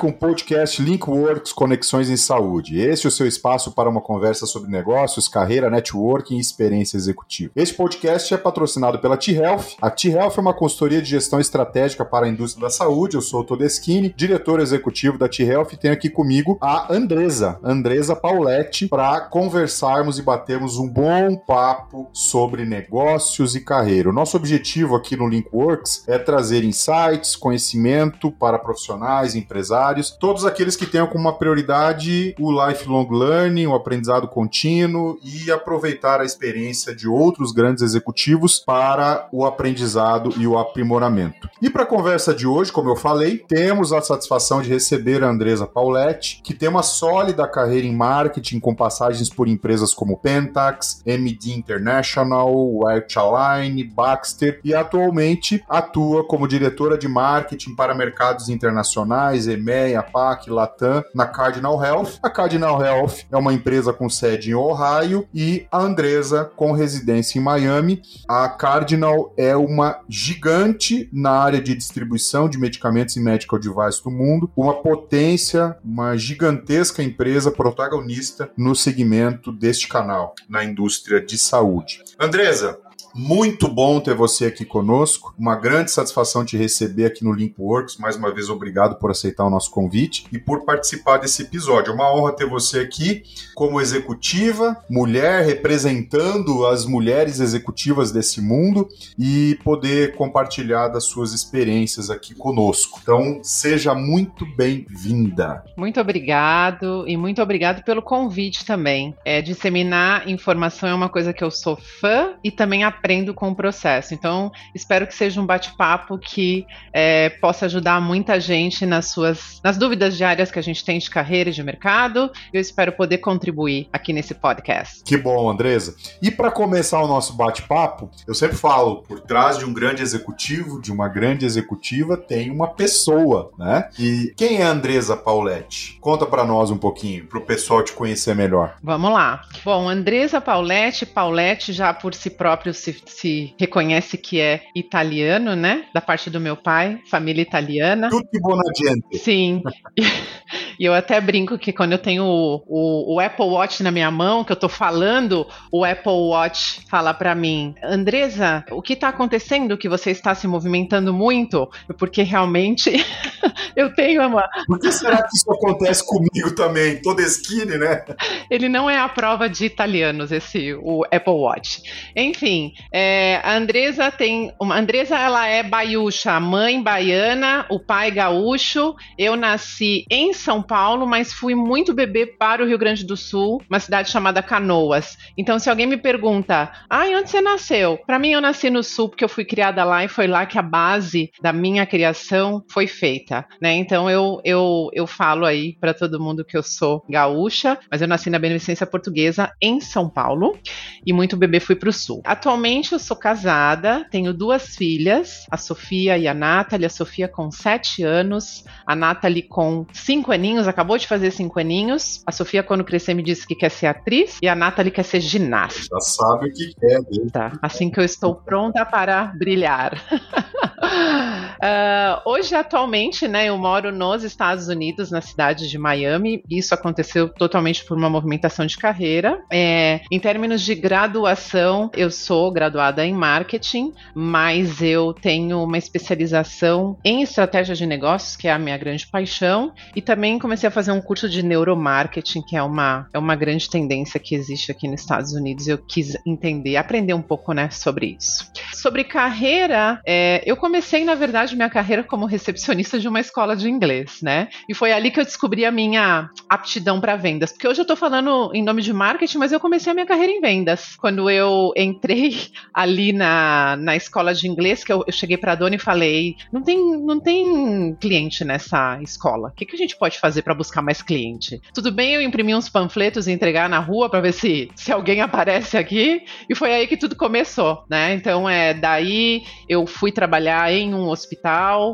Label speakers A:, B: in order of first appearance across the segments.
A: Com o podcast Linkworks Conexões em Saúde. Esse é o seu espaço para uma conversa sobre negócios, carreira, networking e experiência executiva. Este podcast é patrocinado pela T-Health. A T-Health é uma consultoria de gestão estratégica para a indústria da saúde. Eu sou o Todeschini, diretor executivo da T-Health e tenho aqui comigo a Andresa, Andresa Pauletti, para conversarmos e batermos um bom papo sobre negócios e carreira. O nosso objetivo aqui no Linkworks é trazer insights, conhecimento para profissionais, empresários, todos aqueles que tenham como prioridade o lifelong learning, o aprendizado contínuo e aproveitar a experiência de outros grandes executivos para o aprendizado e o aprimoramento. E para a conversa de hoje, como eu falei, temos a satisfação de receber a Andresa Pauletti, que tem uma sólida carreira em marketing com passagens por empresas como Pentax, MD International, Align, Baxter e atualmente atua como diretora de marketing para mercados internacionais, EMEA, PAC, Latam, na Cardinal Health. A Cardinal Health é uma empresa com sede em Ohio e a Andresa com residência em Miami. A Cardinal é uma gigante na área de distribuição de medicamentos e medical device do mundo, uma potência, uma gigantesca empresa protagonista no segmento deste canal, na indústria de saúde. Andresa, muito bom ter você aqui conosco. Uma grande satisfação te receber aqui no Linkworks. Mais uma vez, obrigado por aceitar o nosso convite e por participar desse episódio. É uma honra ter você aqui como executiva, mulher, representando as mulheres executivas desse mundo e poder compartilhar das suas experiências aqui conosco. Então, seja muito bem-vinda.
B: Muito obrigado e muito obrigado pelo convite também. É, disseminar informação é uma coisa que eu sou fã e também aprendo aprendo com o processo. Então, espero que seja um bate-papo que é, possa ajudar muita gente nas suas nas dúvidas diárias que a gente tem de carreira e de mercado. Eu espero poder contribuir aqui nesse podcast.
A: Que bom, Andresa. E para começar o nosso bate-papo, eu sempre falo, por trás de um grande executivo, de uma grande executiva, tem uma pessoa, né? E quem é a Andresa Pauletti? Conta para nós um pouquinho, para o pessoal te conhecer melhor.
B: Vamos lá. Bom, Andresa Pauletti, Pauletti já por si próprio se se, reconhece que é italiano, né? Da parte do meu pai, família italiana.
A: Tutti buona gente.
B: Sim. E eu até brinco que quando eu tenho o, o, o, Apple Watch na minha mão, que eu tô falando, o Apple Watch fala para mim, Andresa, o que tá acontecendo que você está se movimentando muito? Porque realmente eu tenho uma.
A: Por que será que isso acontece comigo também? Toda esquina, né?
B: Ele não é a prova de italianos, esse, o Apple Watch. Enfim, é, a Andresa tem. Uma, a Andresa, ela é baiúcha, mãe baiana, o pai gaúcho. Eu nasci em São Paulo, mas fui muito bebê para o Rio Grande do Sul, uma cidade chamada Canoas. Então, se alguém me pergunta, ah, onde você nasceu? Para mim, eu nasci no Sul porque eu fui criada lá e foi lá que a base da minha criação foi feita, né? Então, eu eu, eu falo aí para todo mundo que eu sou gaúcha, mas eu nasci na Beneficência Portuguesa em São Paulo e muito bebê fui para o Sul. Atualmente, eu sou casada, tenho duas filhas, a Sofia e a Nathalie. A Sofia com sete anos, a Nathalie com cinco aninhos aninhos, acabou de fazer cinco aninhos. A Sofia, quando crescer, me disse que quer ser atriz. E a Nathalie quer ser ginasta.
A: Já sabe o que quer,
B: né? Tá. Assim que eu estou pronta para brilhar. uh, hoje, atualmente, né, eu moro nos Estados Unidos, na cidade de Miami. Isso aconteceu totalmente por uma movimentação de carreira. É, em termos de graduação, eu sou graduada em marketing, mas eu tenho uma especialização em estratégia de negócios, que é a minha grande paixão, e também comecei a fazer um curso de neuromarketing, que é uma, é uma grande tendência que existe aqui nos Estados Unidos. Eu quis entender, aprender um pouco né, sobre isso. Sobre carreira, é, eu comecei, na verdade, minha carreira como recepcionista de uma escola de inglês, né? E foi ali que eu descobri a minha aptidão para vendas. Porque hoje eu estou falando em nome de marketing, mas eu comecei a minha carreira em vendas. Quando eu entrei ali na, na escola de inglês, que eu, eu cheguei para a dona e falei: não tem, não tem cliente nessa escola. O que, que a gente pode fazer para buscar mais cliente? Tudo bem eu imprimir uns panfletos e entregar na rua para ver se, se alguém aparece aqui? E foi aí que tudo começou, né? Então, é daí eu fui trabalhar em um hospital,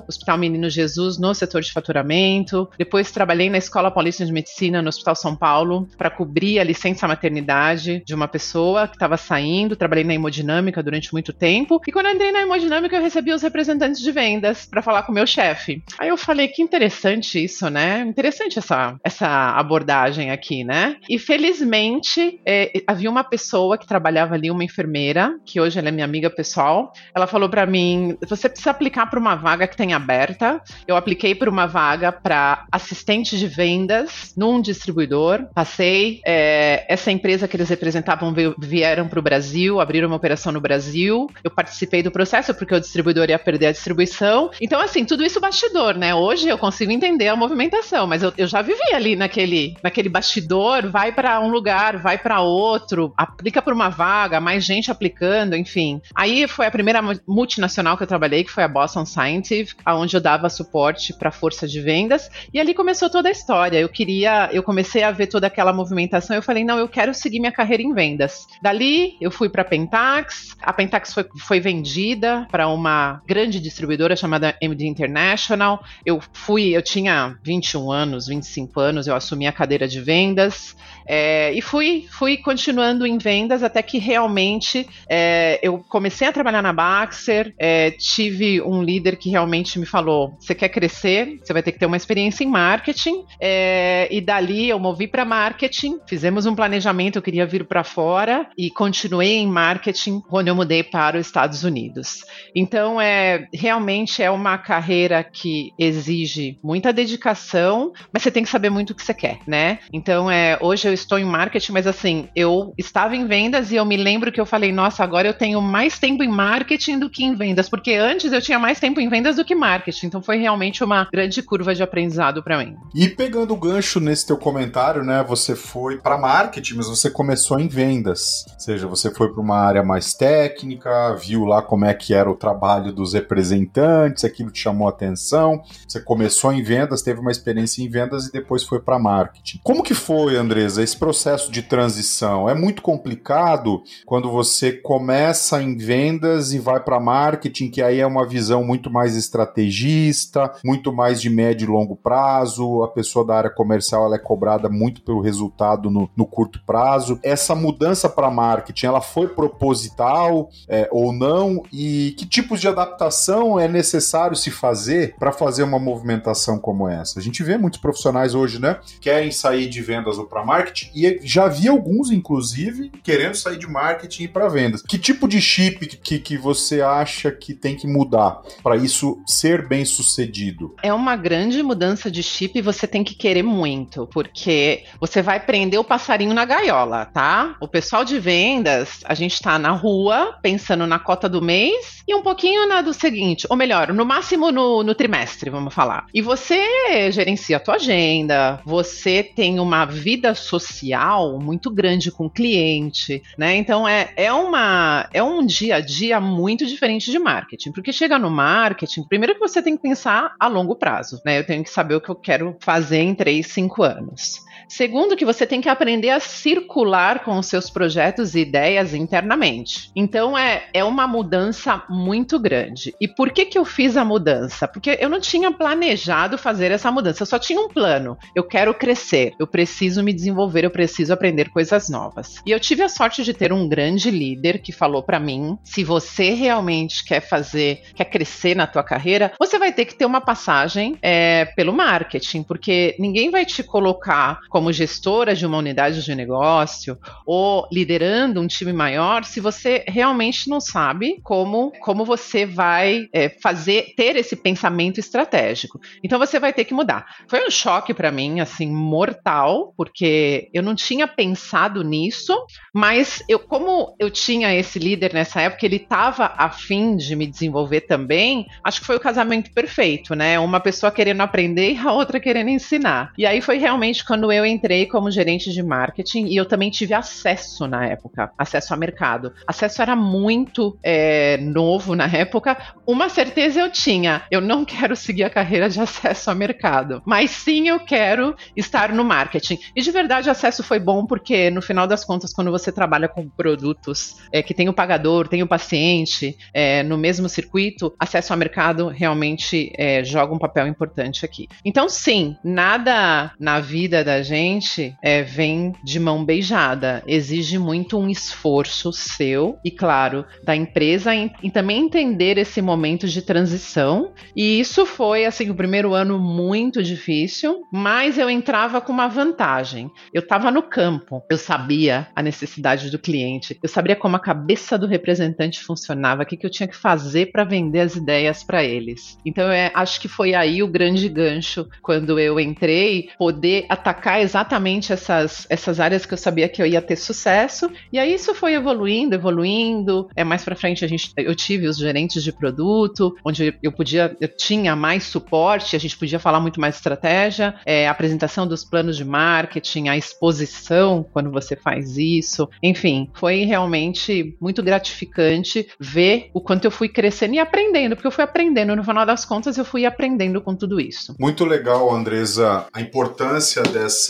B: Hospital Menino Jesus, no setor de faturamento. Depois trabalhei na Escola Paulista de Medicina, no Hospital São Paulo, para cobrir a licença maternidade de uma pessoa que estava saindo. Trabalhei na hemodinâmica durante muito tempo. E quando entrei na hemodinâmica, eu recebi os representantes de vendas para falar com o meu chefe. Aí eu falei que interessante isso, né? Interessante essa, essa abordagem aqui, né? E felizmente é, havia uma pessoa que trabalhava ali, uma enfermeira, que hoje ela é minha amiga pessoal. Ela falou para mim: você precisa aplicar para uma vaga que tem aberta. Eu apliquei para uma vaga para assistente de vendas num distribuidor. Passei. É, essa empresa que eles representavam vieram para o Brasil, abriram uma operação no Brasil. Eu participei do processo porque o distribuidor ia perder a distribuição. Então, assim, tudo isso bastidor, né? Hoje eu consigo entender a movimentação, mas eu, eu já vivi ali naquele, naquele bastidor, vai para um lugar, vai para outro, aplica para uma vaga, mais gente aplicando, enfim. Aí foi a primeira multinacional que eu trabalhei, que foi a Boston Scientific, onde eu dava suporte para a força de vendas, e ali começou toda a história. Eu queria, eu comecei a ver toda aquela movimentação, eu falei, não, eu quero seguir minha carreira em vendas. Dali, eu fui para a Pentax, a Pentax foi, foi vendida para uma grande distribuidora chamada MD International. Eu fui, eu tinha 21 anos, 25 anos, eu assumi a cadeira de vendas. É, e fui, fui continuando em vendas até que realmente é, eu comecei a trabalhar na Baxter. É, tive um líder que realmente me falou: você quer crescer, você vai ter que ter uma experiência em marketing. É, e dali eu movi para marketing, fizemos um planejamento, eu queria vir para fora e continuei em marketing quando eu mudei para os Estados Unidos. Então, é realmente é uma carreira que exige muita dedicação, mas você tem que saber muito o que você quer, né? Então, é, hoje eu estou em marketing, mas assim, eu estava em vendas e eu me lembro que eu falei, nossa, agora eu tenho mais tempo em marketing do que em vendas, porque antes eu tinha mais tempo em vendas do que marketing. Então foi realmente uma grande curva de aprendizado para mim.
A: E pegando o gancho nesse teu comentário, né, você foi para marketing, mas você começou em vendas. Ou seja, você foi para uma área mais técnica, viu lá como é que era o trabalho dos representantes, aquilo te chamou a atenção. Você começou em vendas, teve uma experiência em vendas e depois foi para marketing. Como que foi, Andresa, esse processo de transição? É muito complicado quando você começa em vendas e vai para marketing, que aí é uma visão muito mais estrategista, muito mais de médio e longo prazo. A pessoa da área comercial ela é cobrada muito pelo resultado no, no curto prazo. Essa mudança para marketing, ela foi proposital é, ou não? E que tipos de adaptação é necessário se fazer para fazer uma movimentação como essa? A gente vê muitos profissionais hoje, né, querem sair de vendas ou para marketing e já vi alguns, inclusive, querendo sair de marketing e para vendas. Que tipo de chip que, que você acha que tem que mudar para isso ser bem sucedido?
B: É uma grande mudança de chip e você tem que querer muito, porque você vai prender o passarinho na gaiola, tá? O pessoal de vendas, a gente está na rua pensando na cota do mês e um pouquinho na do seguinte, ou melhor, no máximo no, no trimestre, vamos falar. E você gerencia a tua agenda, você tem uma vida social muito grande com o cliente, né? Então é, é, uma, é um dia a dia muito diferente de marketing, porque chega no marketing, primeiro que você tem que pensar a longo prazo, né? Eu tenho que saber o que eu quero fazer em 3, 5 anos. Segundo, que você tem que aprender a circular com os seus projetos e ideias internamente. Então é, é uma mudança muito grande. E por que, que eu fiz a mudança? Porque eu não tinha planejado fazer essa mudança, eu só tinha um plano. Eu quero crescer, eu preciso me desenvolver, eu preciso aprender coisas novas. E eu tive a sorte de ter um grande líder que falou para mim: se você realmente quer fazer, quer crescer na tua carreira, você vai ter que ter uma passagem é, pelo marketing, porque ninguém vai te colocar como gestora de uma unidade de negócio ou liderando um time maior se você realmente não sabe como, como você vai é, fazer, ter esse pensamento estratégico. Então você vai ter que mudar. Foi um choque para mim, assim, mortal, porque eu não tinha pensado nisso, mas eu, como eu tinha esse líder nessa época, ele estava afim de me desenvolver também, acho que foi o casamento perfeito, né? Uma pessoa querendo aprender e a outra querendo ensinar. E aí foi realmente quando eu entrei como gerente de marketing e eu também tive acesso na época, acesso a mercado. Acesso era muito é, novo na época. Uma certeza eu tinha, eu não quero seguir a carreira de acesso a mercado, mas sim eu quero estar no marketing. E de verdade, acesso foi bom porque no final das contas, quando você trabalha com produtos é, que tem o pagador, tem o paciente é, no mesmo circuito, acesso ao mercado realmente é, joga um papel importante aqui. Então, sim, nada na vida da gente é, vem de mão beijada. Exige muito um esforço seu e, claro, da empresa em, em também entender esse momento de transição. E isso foi, assim, o primeiro ano muito difícil, mas eu entrava com uma vantagem. Eu estava no campo, eu sabia a necessidade do cliente, eu sabia como a cabeça do representante funcionava, o que, que eu tinha que fazer para vender as ideias para eles. Então, é, acho que foi aí o grande gancho quando eu entrei, poder atacar exatamente essas, essas áreas que eu sabia que eu ia ter sucesso. E aí isso foi evoluindo, evoluindo. É mais para frente a gente, eu tive os gerentes de produto, onde eu podia, eu tinha mais suporte, a gente podia falar muito mais estratégia, é, a apresentação dos planos de marketing, a exposição quando você faz isso. Enfim, foi realmente muito gratificante ver o quanto eu fui crescendo e aprendendo, porque eu fui aprendendo. No final das contas, eu fui aprendendo com tudo isso.
A: Muito legal, Andresa, a importância dessa,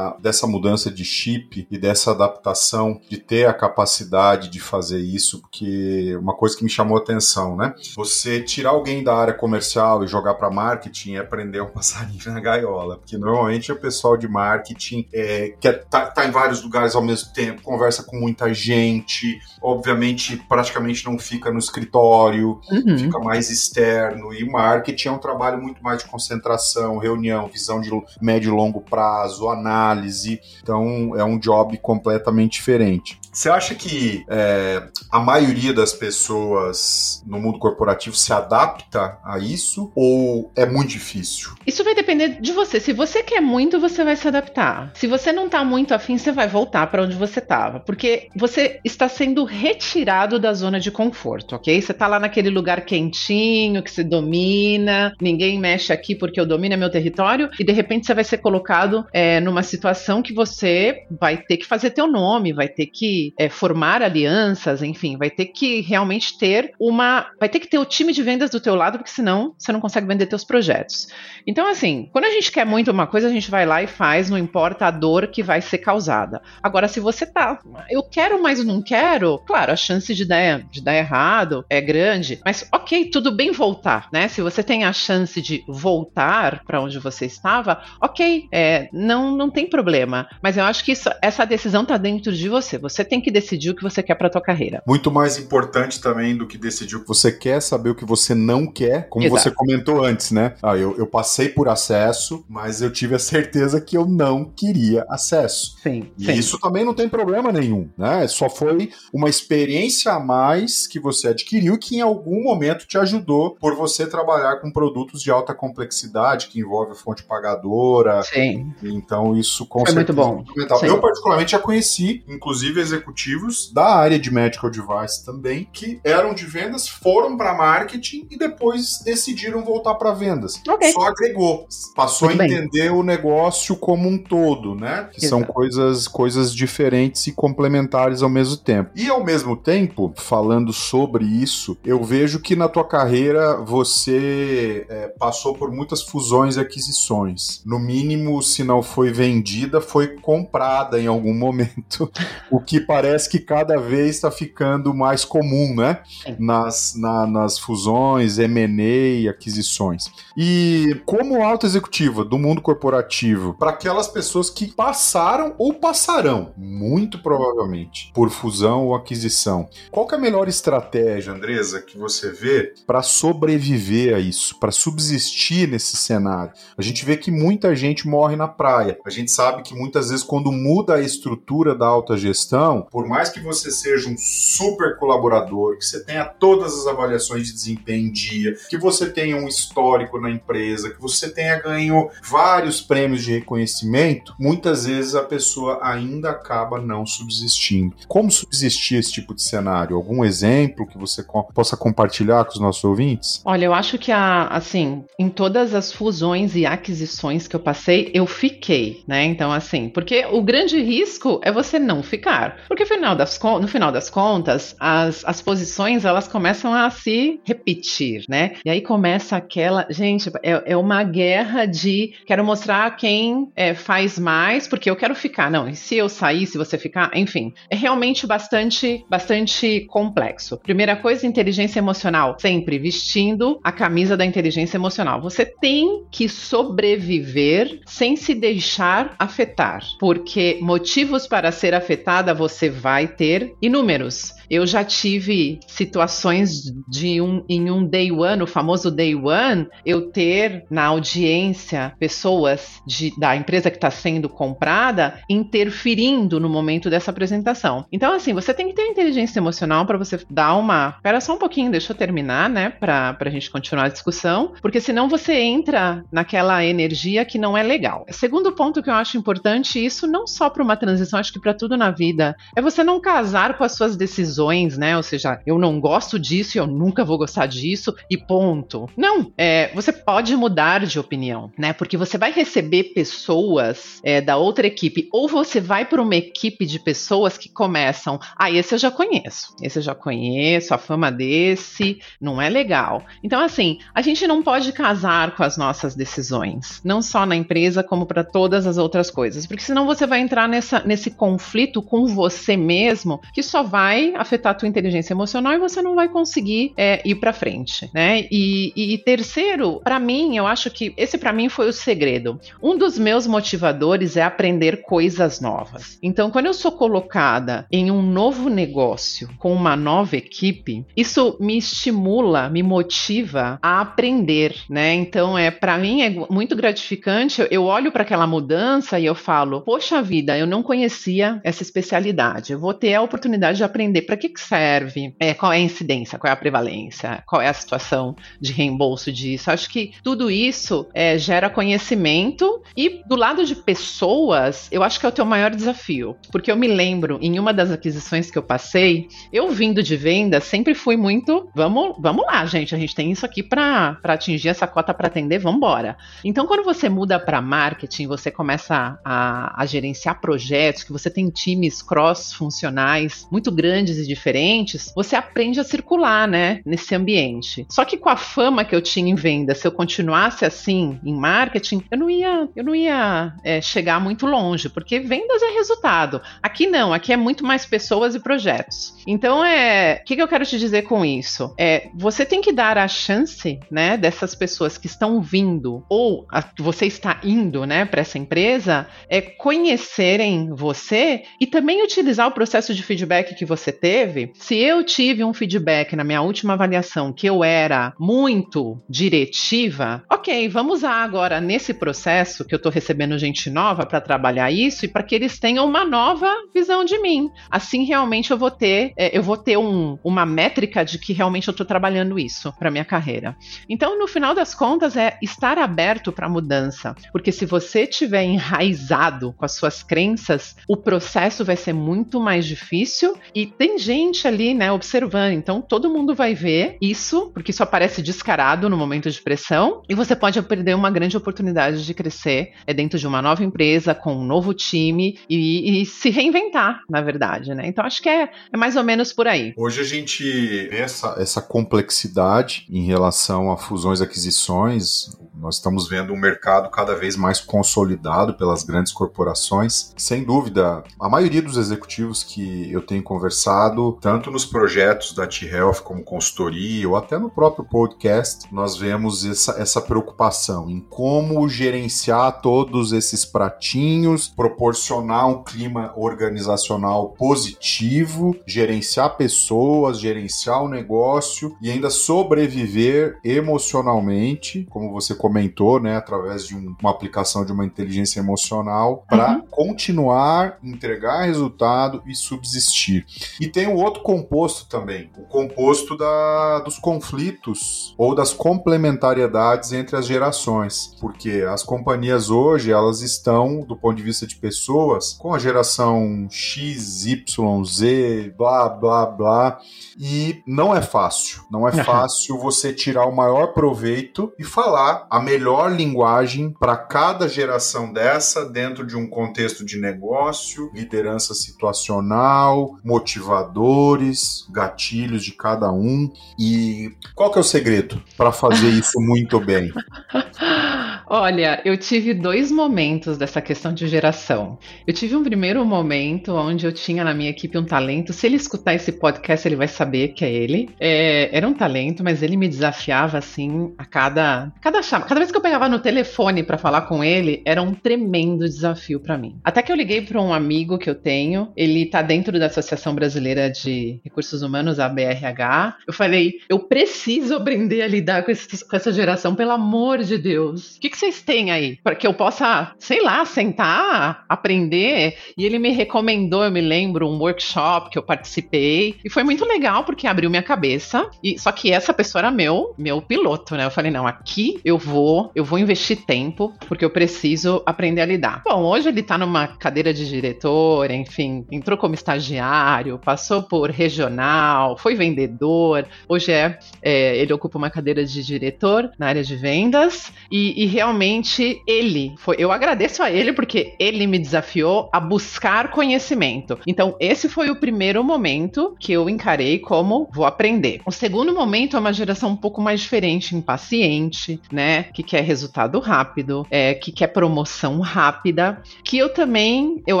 A: dessa mudança de chip e dessa adaptação, de ter a capacidade de fazer isso, porque uma coisa que me chamou a atenção, né? Você tirar alguém da área comercial e jogar para marketing é aprender um passarinho na gaiola, porque normalmente o pessoal de marketing é, quer tá, tá em vários lugares ao mesmo tempo, conversa com muita gente, obviamente praticamente não fica no escritório, uhum. fica mais externo e marketing é um trabalho muito mais de concentração, reunião, visão de médio e longo prazo, análise. Então é um job completamente diferente. Você acha que é, a maioria das pessoas no mundo corporativo se adapta a isso ou é muito difícil?
B: Isso vai depender de você. Se você quer muito, você vai se adaptar. Se você não tá muito afim, você vai voltar para onde você tava, porque você está sendo retirado da zona de conforto, ok? Você tá lá naquele lugar quentinho que você domina, ninguém mexe aqui porque eu domino meu território e de repente você vai ser colocado é, numa situação que você vai ter que fazer teu nome, vai ter que é, formar alianças, enfim, vai ter que realmente ter uma. Vai ter que ter o time de vendas do teu lado, porque senão você não consegue vender teus projetos. Então, assim, quando a gente quer muito uma coisa, a gente vai lá e faz, não importa a dor que vai ser causada. Agora, se você tá, eu quero, mas não quero, claro, a chance de dar, de dar errado é grande, mas ok, tudo bem voltar, né? Se você tem a chance de voltar para onde você estava, ok, é, não, não tem problema. Mas eu acho que isso, essa decisão tá dentro de você. Você tem que decidir o que você quer para tua carreira.
A: Muito mais importante também do que decidir o que você quer, saber o que você não quer, como Exato. você comentou antes, né? Ah, eu, eu passei por acesso, mas eu tive a certeza que eu não queria acesso.
B: Sim.
A: E
B: sim.
A: isso também não tem problema nenhum, né? Só foi uma experiência a mais que você adquiriu que em algum momento te ajudou por você trabalhar com produtos de alta complexidade que envolve a fonte pagadora.
B: Sim.
A: Então isso com
B: foi muito bom.
A: É eu particularmente já conheci, inclusive executivos da área de medical device também, que eram de vendas, foram para marketing e depois decidiram voltar para vendas.
B: Okay.
A: Só agregou, passou Muito a entender bem. o negócio como um todo, né? Que Exato. são coisas, coisas diferentes e complementares ao mesmo tempo. E ao mesmo tempo, falando sobre isso, eu vejo que na tua carreira você é, passou por muitas fusões e aquisições. No mínimo, se não foi vendida, foi comprada em algum momento. o que parece que cada vez está ficando mais comum, né? Nas, na, nas fusões, M&A, aquisições. E como alta executiva do mundo corporativo, para aquelas pessoas que passaram ou passarão, muito provavelmente, por fusão ou aquisição, qual é a melhor estratégia, Andresa, que você vê para sobreviver a isso, para subsistir nesse cenário? A gente vê que muita gente morre na praia. A gente sabe que muitas vezes quando muda a estrutura da alta gestão, por mais que você seja um super colaborador, que você tenha todas as avaliações de desempenho em dia, que você tenha um histórico na empresa, que você tenha ganho vários prêmios de reconhecimento, muitas vezes a pessoa ainda acaba não subsistindo. Como subsistir esse tipo de cenário? Algum exemplo que você possa compartilhar com os nossos ouvintes?
B: Olha, eu acho que a, assim, em todas as fusões e aquisições que eu passei, eu fiquei né? Então, assim, porque o grande risco é você não ficar. Porque final das, no final das contas, as, as posições elas começam a se repetir, né? E aí começa aquela. Gente, é, é uma guerra de quero mostrar quem é, faz mais, porque eu quero ficar. Não, e se eu sair, se você ficar, enfim, é realmente bastante, bastante complexo. Primeira coisa, inteligência emocional, sempre vestindo a camisa da inteligência emocional. Você tem que sobreviver sem se deixar afetar, porque motivos para ser afetada você vai ter inúmeros. Eu já tive situações de um em um day one, o famoso day one, eu ter na audiência pessoas de, da empresa que está sendo comprada interferindo no momento dessa apresentação. Então, assim, você tem que ter inteligência emocional para você dar uma. Espera só um pouquinho, deixa eu terminar, né? Para a gente continuar a discussão, porque senão você entra naquela energia que não é legal. Segundo ponto que eu acho importante, isso não só para uma transição, acho que para tudo na vida, é você não casar com as suas decisões decisões, né? Ou seja, eu não gosto disso eu nunca vou gostar disso e ponto. Não, é, você pode mudar de opinião, né? Porque você vai receber pessoas é, da outra equipe ou você vai para uma equipe de pessoas que começam, ah, esse eu já conheço, esse eu já conheço, a fama desse não é legal. Então, assim, a gente não pode casar com as nossas decisões, não só na empresa como para todas as outras coisas, porque senão você vai entrar nessa, nesse conflito com você mesmo que só vai afetar a tua inteligência emocional e você não vai conseguir é, ir para frente, né? E, e, e terceiro, para mim, eu acho que esse para mim foi o segredo. Um dos meus motivadores é aprender coisas novas. Então, quando eu sou colocada em um novo negócio com uma nova equipe, isso me estimula, me motiva a aprender, né? Então, é para mim é muito gratificante. Eu olho para aquela mudança e eu falo: "Poxa vida, eu não conhecia essa especialidade. Eu vou ter a oportunidade de aprender para que, que serve, é, qual é a incidência, qual é a prevalência, qual é a situação de reembolso disso. Acho que tudo isso é, gera conhecimento e do lado de pessoas, eu acho que é o teu maior desafio, porque eu me lembro em uma das aquisições que eu passei, eu vindo de venda sempre fui muito, vamos, vamos lá, gente, a gente tem isso aqui para atingir essa cota para atender, vamos embora. Então, quando você muda para marketing, você começa a, a gerenciar projetos, que você tem times cross-funcionais muito grandes e diferentes, você aprende a circular, né, nesse ambiente. Só que com a fama que eu tinha em venda, se eu continuasse assim em marketing, eu não ia, eu não ia é, chegar muito longe, porque vendas é resultado. Aqui não, aqui é muito mais pessoas e projetos. Então é, o que, que eu quero te dizer com isso? É, você tem que dar a chance, né, dessas pessoas que estão vindo ou a, você está indo, né, para essa empresa, é conhecerem você e também utilizar o processo de feedback que você tem teve, se eu tive um feedback na minha última avaliação que eu era muito diretiva, ok, vamos usar agora nesse processo que eu estou recebendo gente nova para trabalhar isso e para que eles tenham uma nova visão de mim. Assim, realmente eu vou ter, é, eu vou ter um, uma métrica de que realmente eu estou trabalhando isso para minha carreira. Então, no final das contas, é estar aberto para mudança, porque se você tiver enraizado com as suas crenças, o processo vai ser muito mais difícil e tem gente ali, né, observando. Então todo mundo vai ver isso, porque isso aparece descarado no momento de pressão, e você pode perder uma grande oportunidade de crescer é dentro de uma nova empresa, com um novo time e, e se reinventar, na verdade, né? Então acho que é, é, mais ou menos por aí.
A: Hoje a gente vê essa, essa complexidade em relação a fusões e aquisições. Nós estamos vendo um mercado cada vez mais consolidado pelas grandes corporações. Sem dúvida, a maioria dos executivos que eu tenho conversado, tanto nos projetos da T-Health como consultoria ou até no próprio podcast, nós vemos essa, essa preocupação em como gerenciar todos esses pratinhos, proporcionar um clima organizacional positivo, gerenciar pessoas, gerenciar o negócio e ainda sobreviver emocionalmente, como você comentou comentou, né, através de um, uma aplicação de uma inteligência emocional para uhum. continuar, entregar resultado e subsistir. E tem um outro composto também, o composto da, dos conflitos ou das complementariedades entre as gerações, porque as companhias hoje elas estão, do ponto de vista de pessoas, com a geração X, Y, Z, blá, blá, blá, e não é fácil. Não é fácil você tirar o maior proveito e falar a a melhor linguagem para cada geração dessa dentro de um contexto de negócio, liderança situacional, motivadores, gatilhos de cada um. E qual que é o segredo para fazer isso muito bem?
B: Olha, eu tive dois momentos dessa questão de geração. Eu tive um primeiro momento onde eu tinha na minha equipe um talento. Se ele escutar esse podcast, ele vai saber que é ele. É, era um talento, mas ele me desafiava assim a cada cada chama. Cada vez que eu pegava no telefone para falar com ele, era um tremendo desafio para mim. Até que eu liguei para um amigo que eu tenho. Ele tá dentro da Associação Brasileira de Recursos Humanos, a BRH. Eu falei, eu preciso aprender a lidar com, esse, com essa geração, pelo amor de Deus. O que, que vocês têm aí? Para que eu possa, sei lá, sentar, aprender. E ele me recomendou, eu me lembro, um workshop que eu participei. E foi muito legal porque abriu minha cabeça. E Só que essa pessoa era meu, meu piloto, né? Eu falei, não, aqui eu vou, eu vou investir tempo, porque eu preciso aprender a lidar. Bom, hoje ele tá numa cadeira de diretor, enfim, entrou como estagiário, passou por regional, foi vendedor. Hoje é, é ele ocupa uma cadeira de diretor na área de vendas. E, e realmente realmente ele foi. Eu agradeço a ele porque ele me desafiou a buscar conhecimento. Então, esse foi o primeiro momento que eu encarei como vou aprender. O segundo momento é uma geração um pouco mais diferente, impaciente, né? Que quer resultado rápido, é, que quer promoção rápida. Que eu também, eu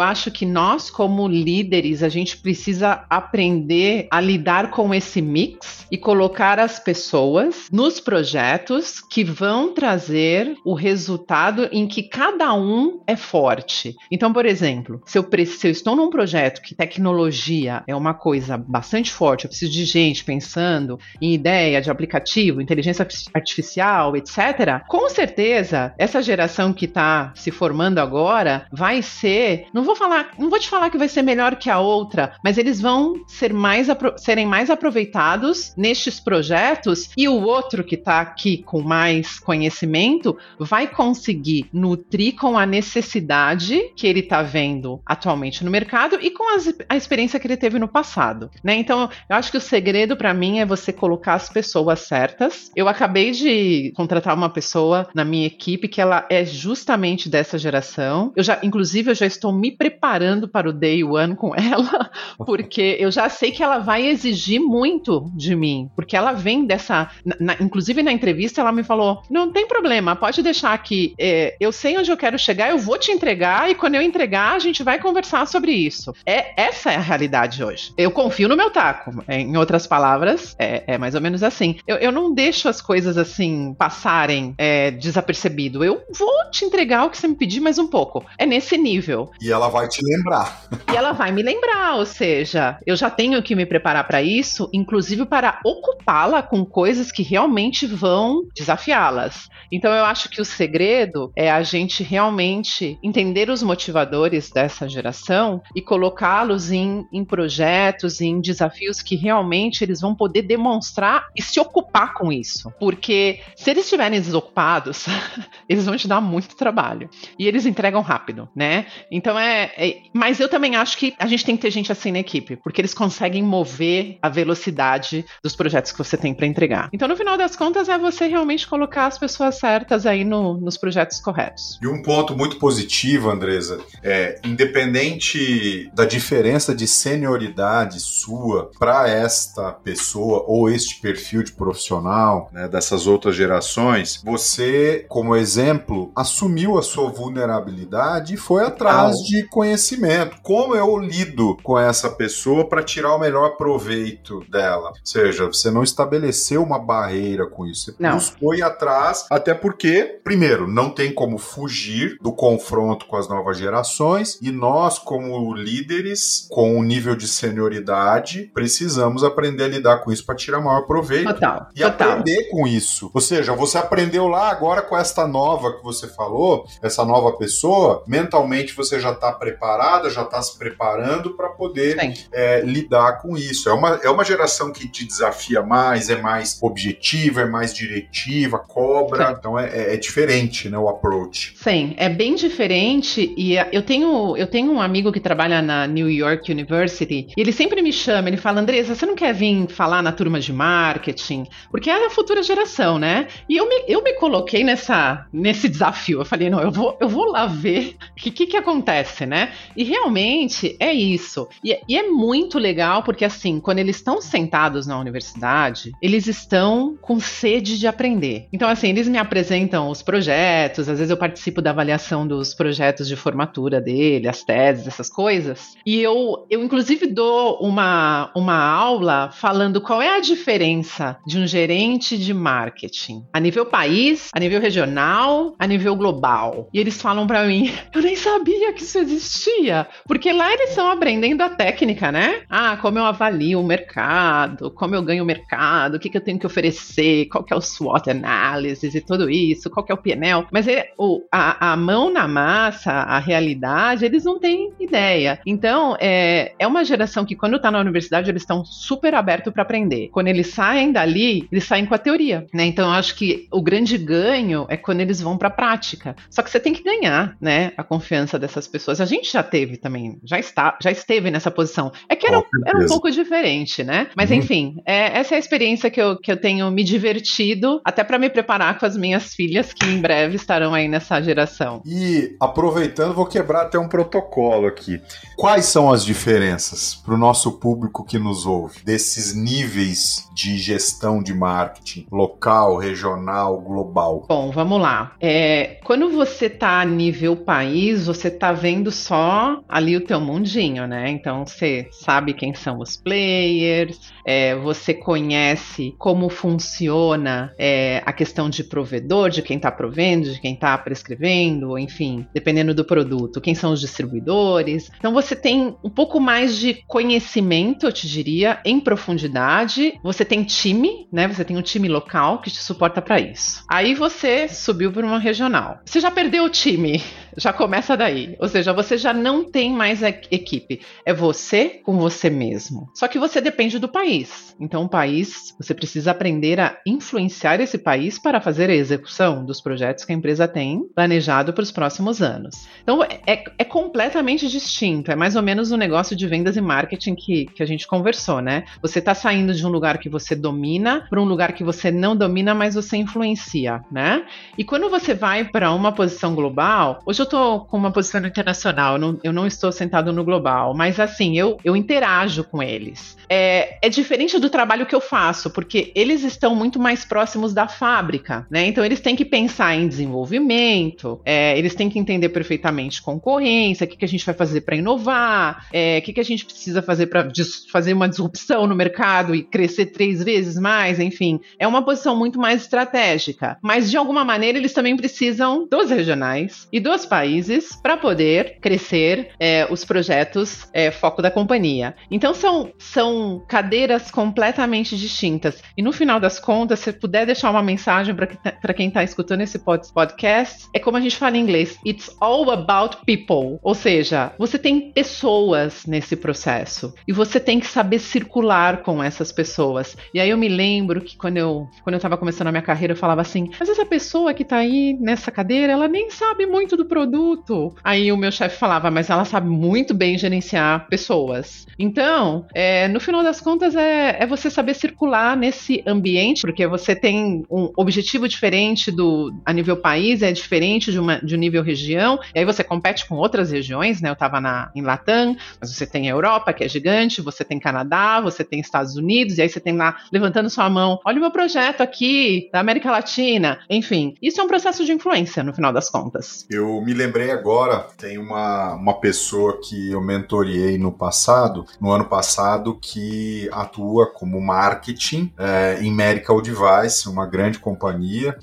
B: acho que nós, como líderes, a gente precisa aprender a lidar com esse mix e colocar as pessoas nos projetos que vão trazer o resultado em que cada um é forte. Então, por exemplo, se eu, se eu estou num projeto que tecnologia é uma coisa bastante forte, eu preciso de gente pensando em ideia de aplicativo, inteligência artificial, etc., com certeza essa geração que está se formando agora vai ser, não vou falar, não vou te falar que vai ser melhor que a outra, mas eles vão ser mais serem mais aproveitados nestes projetos e o outro que está aqui com mais conhecimento vai conseguir nutrir com a necessidade que ele está vendo atualmente no mercado e com as, a experiência que ele teve no passado, né? Então, eu acho que o segredo para mim é você colocar as pessoas certas. Eu acabei de contratar uma pessoa na minha equipe que ela é justamente dessa geração. Eu já, inclusive, eu já estou me preparando para o day one com ela, porque eu já sei que ela vai exigir muito de mim, porque ela vem dessa, na, inclusive na entrevista ela me falou, não tem problema, pode deixar que é, eu sei onde eu quero chegar, eu vou te entregar e quando eu entregar a gente vai conversar sobre isso. É essa é a realidade hoje. Eu confio no meu taco. É, em outras palavras, é, é, mais ou menos assim. Eu, eu, não deixo as coisas assim passarem é, desapercebido. Eu vou te entregar o que você me pedir mais um pouco. É nesse nível.
A: E ela vai te lembrar.
B: E ela vai me lembrar, ou seja, eu já tenho que me preparar para isso, inclusive para ocupá-la com coisas que realmente vão desafiá-las. Então eu acho que o segredo é a gente realmente entender os motivadores dessa geração e colocá-los em, em projetos, em desafios que realmente eles vão poder demonstrar e se ocupar com isso. Porque se eles estiverem desocupados, eles vão te dar muito trabalho. E eles entregam rápido, né? Então é, é. Mas eu também acho que a gente tem que ter gente assim na equipe, porque eles conseguem mover a velocidade dos projetos que você tem para entregar. Então, no final das contas, é você realmente colocar as pessoas certas aí no, nos projetos corretos.
A: E um ponto muito positivo, Andresa, é independente da diferença de senioridade sua para esta pessoa ou este perfil de profissional né, dessas outras gerações, você, como exemplo, assumiu a sua vulnerabilidade e foi atrás de conhecimento. Como eu lido com essa pessoa para tirar o melhor proveito dela? Ou seja, você não estabeleceu uma barreira com isso, você não. buscou ir atrás, até porque, primeiro, não tem como fugir do confronto com as novas gerações e nós, como líderes, com um nível de senioridade, precisamos aprender a lidar com isso para tirar maior proveito
B: total,
A: e
B: total.
A: aprender com isso. Ou seja, você aprendeu lá agora com esta nova que você falou, essa nova pessoa, mentalmente você já está preparada, já está se preparando para poder é, lidar com isso. É uma, é uma geração que te desafia mais, é mais objetiva, é mais diretiva, cobra, Sim. então é, é, é diferente, né, o approach.
B: Sim, é bem diferente e eu tenho, eu tenho um amigo que trabalha na New York University e ele sempre me chama, ele fala, Andressa, você não quer vir falar na turma de marketing? Porque é a futura geração, né? E eu me, eu me coloquei nessa, nesse desafio, eu falei, não, eu vou, eu vou lá ver o que, que, que acontece, né? E realmente é isso. E, e é muito legal porque, assim, quando eles estão sentados na universidade, eles estão com sede de aprender. Então, assim, eles me apresentam os projetos, às vezes eu participo da avaliação dos projetos de formatura dele, as teses, essas coisas. E eu, eu inclusive, dou uma, uma aula falando qual é a diferença de um gerente de marketing a nível país, a nível regional, a nível global. E eles falam para mim, eu nem sabia que isso existia, porque lá eles estão aprendendo a técnica, né? Ah, como eu avalio o mercado, como eu ganho o mercado, o que, que eu tenho que oferecer, qual que é o SWOT analysis e tudo isso, qual que é o PNL. Mas é, o, a, a mão na massa, a realidade, eles não têm ideia. Então, é, é uma geração que quando está na universidade, eles estão super abertos para aprender. Quando eles saem dali, eles saem com a teoria, né? Então, eu acho que o grande ganho é quando eles vão para a prática. Só que você tem que ganhar, né, a confiança dessas pessoas. A gente já teve também, já está, já esteve nessa posição. É que era, era um pouco diferente, né? Mas uhum. enfim, é, essa é a experiência que eu, que eu tenho me divertido, até para me preparar com as minhas filhas, que em breve estarão aí nessa geração.
A: E aproveitando, vou quebrar até um protocolo aqui. Quais são as diferenças para o nosso público que nos ouve desses níveis de gestão de marketing local, regional, global?
B: Bom, vamos lá. É, quando você está a nível país, você está vendo só ali o teu mundinho, né? Então você sabe quem são os players, é, você conhece como funciona é, a questão de provedor, de quem está provendo, de quem está prescrevendo, enfim, dependendo do produto, quem são os distribuidores. Então você tem um pouco mais de conhecimento, eu te diria, em profundidade. Você tem time, né? Você tem um time local que te suporta para isso. Aí você subiu para uma regional. Você já perdeu o time, já começa daí. Ou seja, você já não tem mais equipe. É você com você mesmo. Só que você depende do país. Então, o país, você precisa aprender a influenciar esse país para fazer a execução dos projetos que a empresa tem planejado para os próximos anos. Então, é, é completamente distinto. É mais ou menos o um negócio de vendas e marketing que, que a gente conversou, né? Você está saindo de um lugar que você domina para um lugar que você não domina, mas você influencia, né? E quando você vai para uma posição global, hoje eu estou com uma posição internacional, eu não, eu não, estou sentado no global, mas assim, eu, eu interajo com eles. É, é diferente do trabalho que eu faço, porque eles estão muito mais próximos da fábrica, né? Então eles têm que pensar em desenvolvimento, é, eles têm que entender perfeitamente concorrência, o que, que a gente vai fazer para inovar, é, o que, que a gente precisa fazer para fazer uma disrupção no mercado e crescer três vezes mais, enfim. É uma posição muito mais estratégica. Mas de alguma maneira eles também precisam dos regionais e dos países para poder crescer é, os projetos é, foco da companhia. Então são, são cadeiras completamente distintas. E no final das contas, se puder deixar uma mensagem para tá, quem está escutando esse podcast, é como a gente fala em inglês: It's all about people. Ou seja, você tem pessoas nesse processo e você tem que saber circular com essas pessoas. E aí eu me lembro que quando eu quando eu estava começando a minha carreira, eu falava assim: mas essa pessoa que está aí nessa cadeira, ela nem sabe muito do produto. Aí o meu chefe falava, mas ela sabe muito bem gerenciar pessoas. Então, é, no final das contas, é, é você saber circular nesse ambiente, porque você tem um objetivo diferente do a nível país, é diferente de, uma, de um nível região, e aí você compete com outras regiões, né? Eu estava na, em Latam, mas você tem a Europa, que é gigante, você tem Canadá, você tem Estados Unidos, e aí você tem lá levantando sua mão, olha o meu projeto aqui, da América Latina, enfim. Isso é um processo de influência, no final das contas.
A: Eu me lembrei agora, tem uma, uma pessoa que eu mentoriei no passado, no ano passado, que atua como marketing é, em Medical Device, uma grande companhia.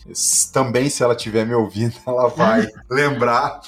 A: Também, se ela estiver me ouvindo, ela vai lembrar.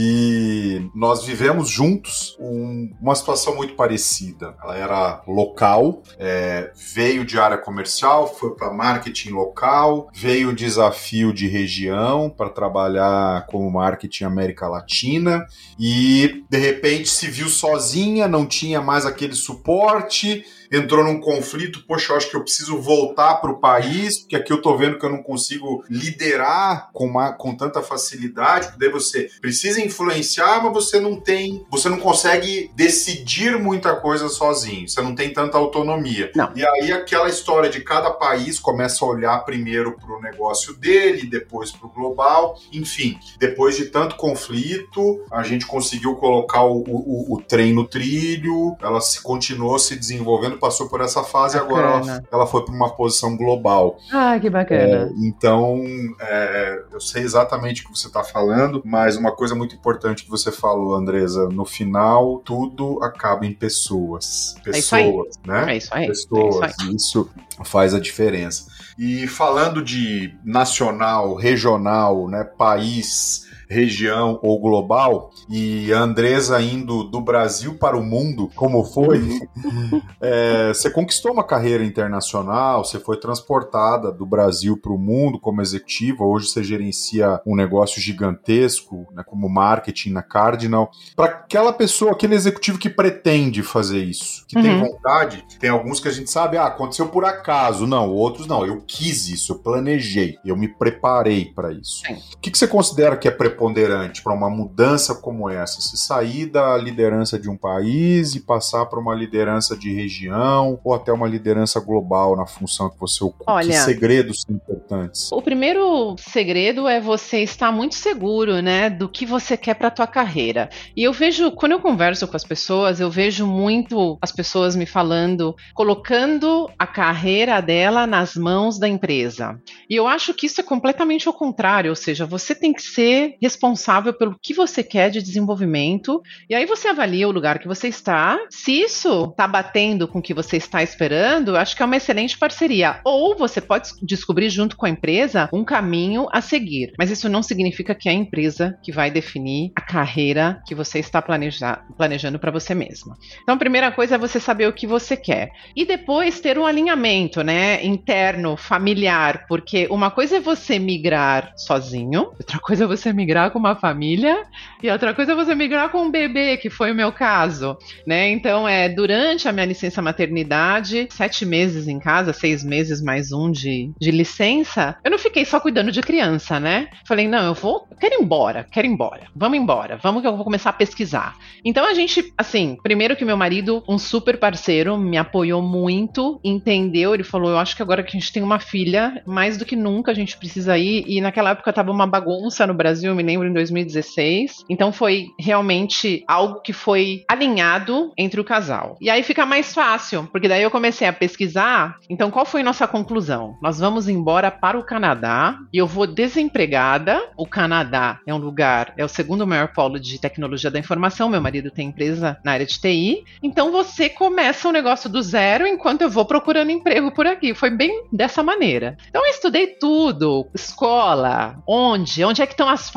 A: E nós vivemos juntos um, uma situação muito parecida. Ela era local, é, veio de área comercial, foi para marketing local, veio o desafio de região para trabalhar como marketing América Latina e de repente se viu sozinha, não tinha mais aquele suporte entrou num conflito, poxa, eu acho que eu preciso voltar para o país, porque aqui eu tô vendo que eu não consigo liderar com, uma, com tanta facilidade, porque daí você precisa influenciar, mas você não tem, você não consegue decidir muita coisa sozinho, você não tem tanta autonomia.
B: Não.
A: E aí aquela história de cada país começa a olhar primeiro para o negócio dele, depois para o global, enfim, depois de tanto conflito, a gente conseguiu colocar o, o, o trem no trilho, ela se continuou se desenvolvendo, passou por essa fase, bacana. agora ela, ela foi para uma posição global.
B: Ah, que bacana.
A: É, então, é, eu sei exatamente o que você está falando, mas uma coisa muito importante que você falou, Andresa, no final, tudo acaba em pessoas. Pessoas,
B: é
A: né?
B: É isso aí.
A: Pessoas.
B: É isso, aí.
A: isso faz a diferença. E falando de nacional, regional, né, país, região ou global, e a Andresa indo do Brasil para o mundo, como foi, é, você conquistou uma carreira internacional, você foi transportada do Brasil para o mundo como executiva, hoje você gerencia um negócio gigantesco, né, como marketing na Cardinal. Para aquela pessoa, aquele executivo que pretende fazer isso, que uhum. tem vontade, tem alguns que a gente sabe, ah, aconteceu por acaso, não, outros não, eu quis isso, eu planejei, eu me preparei para isso. Sim. O que, que você considera que é preponderante para uma mudança como essa? Se sair da liderança de um país e passar para uma liderança de região ou até uma liderança global na função que você ocupa? Olha, que segredos são importantes?
B: O primeiro segredo é você estar muito seguro, né, do que você quer para tua carreira. E eu vejo, quando eu converso com as pessoas, eu vejo muito as pessoas me falando, colocando a carreira dela nas mãos da empresa. E eu acho que isso é completamente ao contrário, ou seja, você tem que ser responsável pelo que você quer de desenvolvimento, e aí você avalia o lugar que você está. Se isso está batendo com o que você está esperando, acho que é uma excelente parceria. Ou você pode descobrir junto com a empresa um caminho a seguir. Mas isso não significa que é a empresa que vai definir a carreira que você está planejar, planejando para você mesma. Então, a primeira coisa é você saber o que você quer. E depois ter um alinhamento, né, interno, familiar, porque uma coisa é você migrar sozinho, outra coisa é você migrar com uma família e outra coisa é você migrar com um bebê, que foi o meu caso, né? Então, é durante a minha licença maternidade, sete meses em casa, seis meses mais um de, de licença, eu não fiquei só cuidando de criança, né? Falei, não, eu vou, quero ir embora, quero ir embora, vamos embora, vamos que eu vou começar a pesquisar. Então, a gente, assim, primeiro que meu marido, um super parceiro, me apoiou muito, entendeu, ele falou, eu acho que agora que a gente tem uma filha, mais do que nunca a gente precisa ir, e naquela época tava uma bagunça no Brasil, eu me lembro, em 2016, então foi realmente algo que foi alinhado entre o casal. E aí fica mais fácil, porque daí eu comecei a pesquisar. Então, qual foi nossa conclusão? Nós vamos embora para o Canadá e eu vou desempregada. O Canadá é um lugar, é o segundo maior polo de tecnologia da informação. Meu marido tem empresa na área de TI. Então, você começa o um negócio do zero enquanto eu vou procurando emprego por aqui. Foi bem dessa maneira. Então, eu estudei tudo: escola, onde, onde é que estão as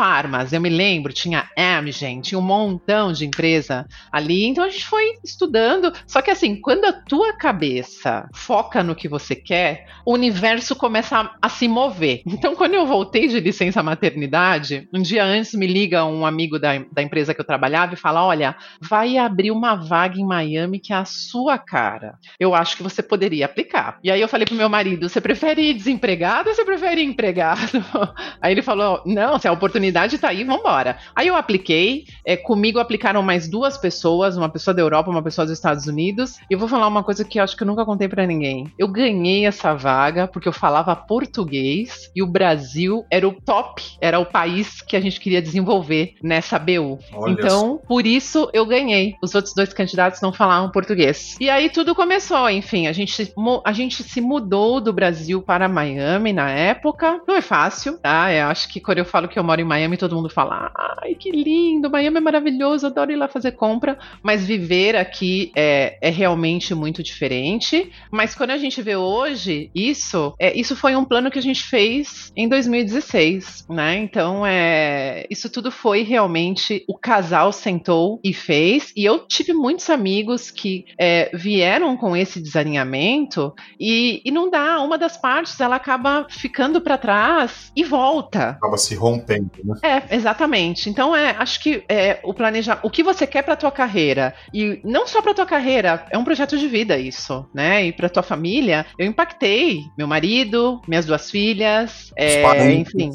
B: Eu me lembro, tinha Amgen, tinha um montão de empresa ali. Então, a gente foi estudando. Só que assim, quando a tua cabeça foca no que você quer, o universo começa a, a se mover. Então, quando eu voltei de licença maternidade, um dia antes me liga um amigo da, da empresa que eu trabalhava e fala: Olha, vai abrir uma vaga em Miami que é a sua cara. Eu acho que você poderia aplicar. E aí eu falei pro meu marido: Você prefere desempregado ou você prefere empregado? Aí ele falou: Não, se a oportunidade tá aí, vambora. Aí eu apliquei. É, comigo aplicaram mais duas pessoas, uma pessoa da Europa, uma pessoa dos Estados Unidos. E eu vou falar uma coisa que eu acho que eu nunca contei para ninguém. Eu ganhei essa vaga porque eu falava português e o Brasil era o top, era o país que a gente queria desenvolver nessa BU. Olha então, por isso eu ganhei. Os outros dois candidatos não falavam português. E aí tudo começou, enfim, a gente, a gente se mudou do Brasil para Miami na época. Não é fácil, tá? Eu acho que quando eu falo que eu moro em Miami, todo mundo fala: ai, que lindo, Miami é maravilhoso, adoro ir lá fazer compra. Mas viver aqui é, é realmente muito diferente. Mas quando a gente vê hoje, isso, é, isso foi um plano que a gente fez em 2016, né? Então, é, isso tudo foi realmente o casal sentou e fez. E eu tive muitos amigos que é, vieram com esse desalinhamento e, e não dá. Uma das partes ela acaba ficando para trás e volta.
A: Acaba se rompendo, né?
B: É, exatamente. Então é, acho que é, o planejar, o que você quer para tua carreira e não só para tua carreira, é um projeto de vida isso, né? E para tua família, eu impactei meu marido, minhas duas filhas, é, enfim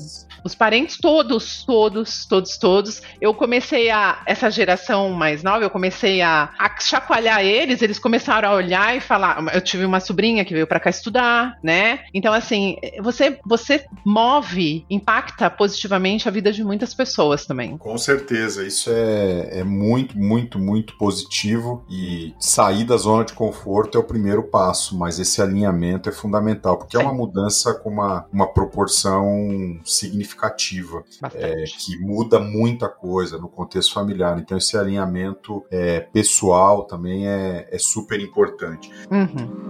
B: os parentes todos, todos, todos, todos. Eu comecei a, essa geração mais nova, eu comecei a, a chacoalhar eles, eles começaram a olhar e falar. Eu tive uma sobrinha que veio para cá estudar, né? Então, assim, você, você move, impacta positivamente a vida de muitas pessoas também.
A: Com certeza, isso é, é muito, muito, muito positivo e sair da zona de conforto é o primeiro passo, mas esse alinhamento é fundamental, porque é uma mudança com uma, uma proporção significativa significativa, é, que muda muita coisa no contexto familiar. Então, esse alinhamento é, pessoal também é, é super importante. Uhum.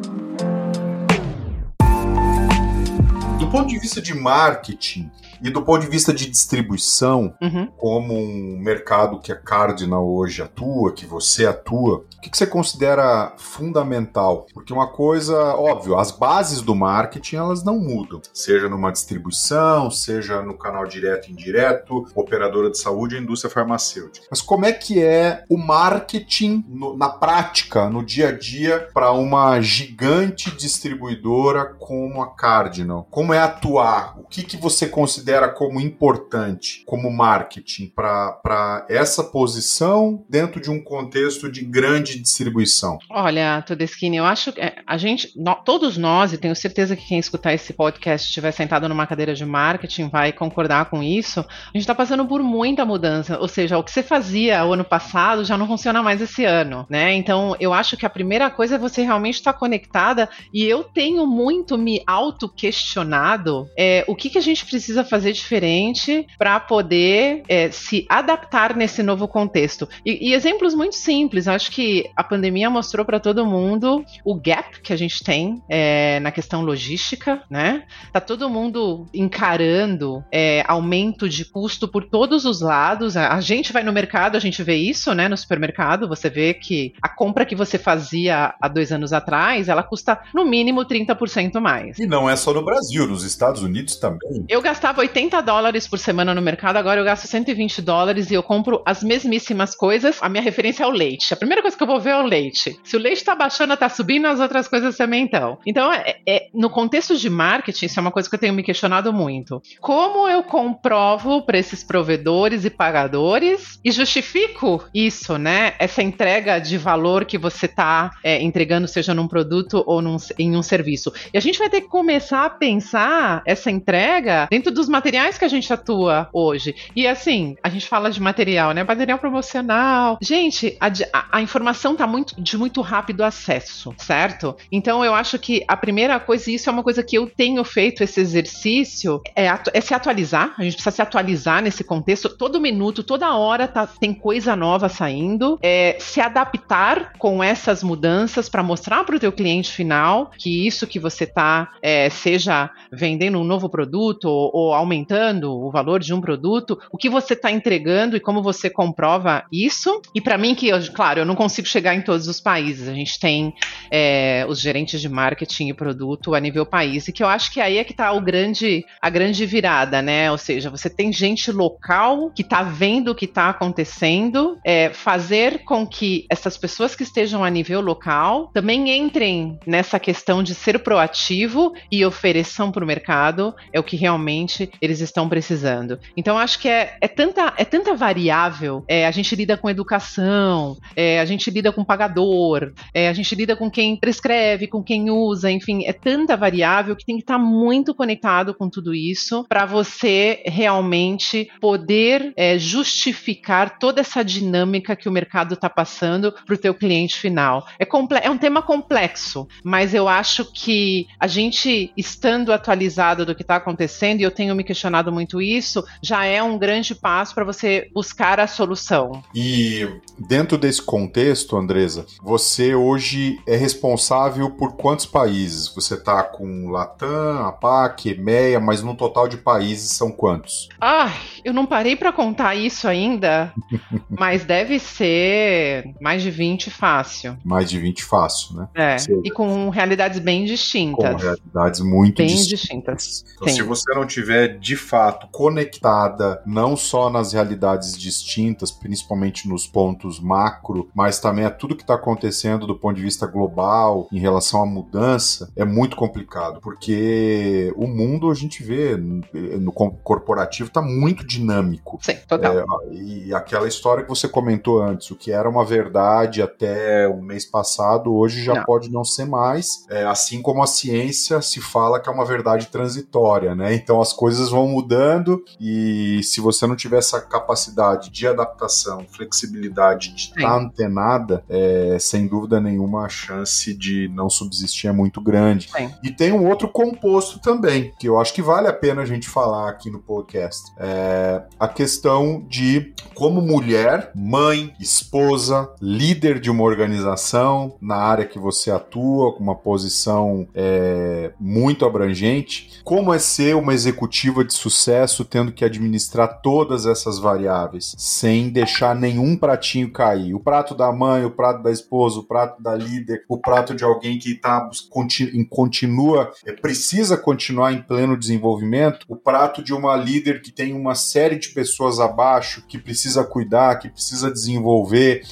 A: Do ponto de vista de marketing, e do ponto de vista de distribuição, uhum. como um mercado que a Cardinal hoje atua, que você atua, o que, que você considera fundamental? Porque uma coisa, óbvio, as bases do marketing elas não mudam, seja numa distribuição, seja no canal direto e indireto, operadora de saúde e indústria farmacêutica. Mas como é que é o marketing no, na prática, no dia a dia, para uma gigante distribuidora como a Cardinal? Como é atuar? O que, que você considera considera como importante, como marketing, para essa posição dentro de um contexto de grande distribuição?
B: Olha, Todeschini, eu acho que é, a gente, todos nós, e tenho certeza que quem escutar esse podcast estiver sentado numa cadeira de marketing vai concordar com isso, a gente está passando por muita mudança, ou seja, o que você fazia o ano passado já não funciona mais esse ano, né? Então, eu acho que a primeira coisa é você realmente estar tá conectada e eu tenho muito me auto-questionado é, o que, que a gente precisa fazer fazer diferente para poder é, se adaptar nesse novo contexto. E, e, exemplos muito simples. Acho que a pandemia mostrou para todo mundo o gap que a gente tem é, na questão logística, né? Tá todo mundo encarando é, aumento de custo por todos os lados. A gente vai no mercado, a gente vê isso, né? No supermercado, você vê que a compra que você fazia há dois anos atrás, ela custa no mínimo 30% mais.
A: E não é só no Brasil, nos Estados Unidos também.
B: Eu gastava 80 dólares por semana no mercado, agora eu gasto 120 dólares e eu compro as mesmíssimas coisas. A minha referência é o leite. A primeira coisa que eu vou ver é o leite. Se o leite tá baixando, tá subindo, as outras coisas também estão. Então, é, é, no contexto de marketing, isso é uma coisa que eu tenho me questionado muito. Como eu comprovo para esses provedores e pagadores e justifico isso, né? Essa entrega de valor que você tá é, entregando, seja num produto ou num, em um serviço. E a gente vai ter que começar a pensar essa entrega dentro dos materiais que a gente atua hoje. E assim, a gente fala de material, né? Material promocional. Gente, a, a, a informação tá muito de muito rápido acesso, certo? Então eu acho que a primeira coisa, e isso é uma coisa que eu tenho feito esse exercício, é, é se atualizar. A gente precisa se atualizar nesse contexto. Todo minuto, toda hora tá, tem coisa nova saindo. É, se adaptar com essas mudanças para mostrar para o teu cliente final que isso que você tá, é, seja vendendo um novo produto ou, ou aumentando o valor de um produto, o que você está entregando e como você comprova isso. E para mim, que, eu, claro, eu não consigo chegar em todos os países. A gente tem é, os gerentes de marketing e produto a nível país, e que eu acho que aí é que está grande, a grande virada, né? Ou seja, você tem gente local que está vendo o que está acontecendo, é, fazer com que essas pessoas que estejam a nível local também entrem nessa questão de ser proativo e ofereçam para o mercado, é o que realmente eles estão precisando. Então, acho que é, é, tanta, é tanta variável. É, a gente lida com educação, é, a gente lida com pagador, é, a gente lida com quem prescreve, com quem usa, enfim, é tanta variável que tem que estar muito conectado com tudo isso para você realmente poder é, justificar toda essa dinâmica que o mercado está passando para o teu cliente final. É, é um tema complexo, mas eu acho que a gente estando atualizado do que está acontecendo, e eu tenho me questionado muito isso, já é um grande passo para você buscar a solução.
A: E dentro desse contexto, Andresa, você hoje é responsável por quantos países? Você está com Latam, APAC, EMEA, mas no total de países são quantos?
B: Ah, eu não parei para contar isso ainda, mas deve ser mais de 20 fácil.
A: Mais de 20 fácil, né?
B: É, e com realidades bem distintas.
A: Com realidades muito
B: bem
A: distintas.
B: distintas.
A: Então, Sim. se você não tiver de fato conectada não só nas realidades distintas, principalmente nos pontos macro, mas também a tudo que está acontecendo do ponto de vista global em relação à mudança, é muito complicado, porque o mundo a gente vê no corporativo está muito dinâmico.
B: Sim, total. É,
A: e aquela história que você comentou antes, o que era uma verdade até o mês passado, hoje já não. pode não ser mais. É, assim como a ciência se fala que é uma verdade transitória, né? Então as coisas vão mudando e se você não tiver essa capacidade de adaptação, flexibilidade, de estar tá antenada, é, sem dúvida nenhuma a chance de não subsistir é muito grande. Sim. E tem um outro composto também, que eu acho que vale a pena a gente falar aqui no podcast. É a questão de como mulher, mãe, esposa, líder de uma organização, na área que você atua, com uma posição é, muito abrangente, como é ser uma executiva de sucesso tendo que administrar todas essas variáveis, sem deixar nenhum pratinho cair. O prato da mãe, o prato da esposa, o prato da líder, o prato de alguém que tá, continua, é, precisa continuar em pleno desenvolvimento, o prato de uma líder que tem uma série de pessoas abaixo que precisa cuidar, que precisa desenvolver.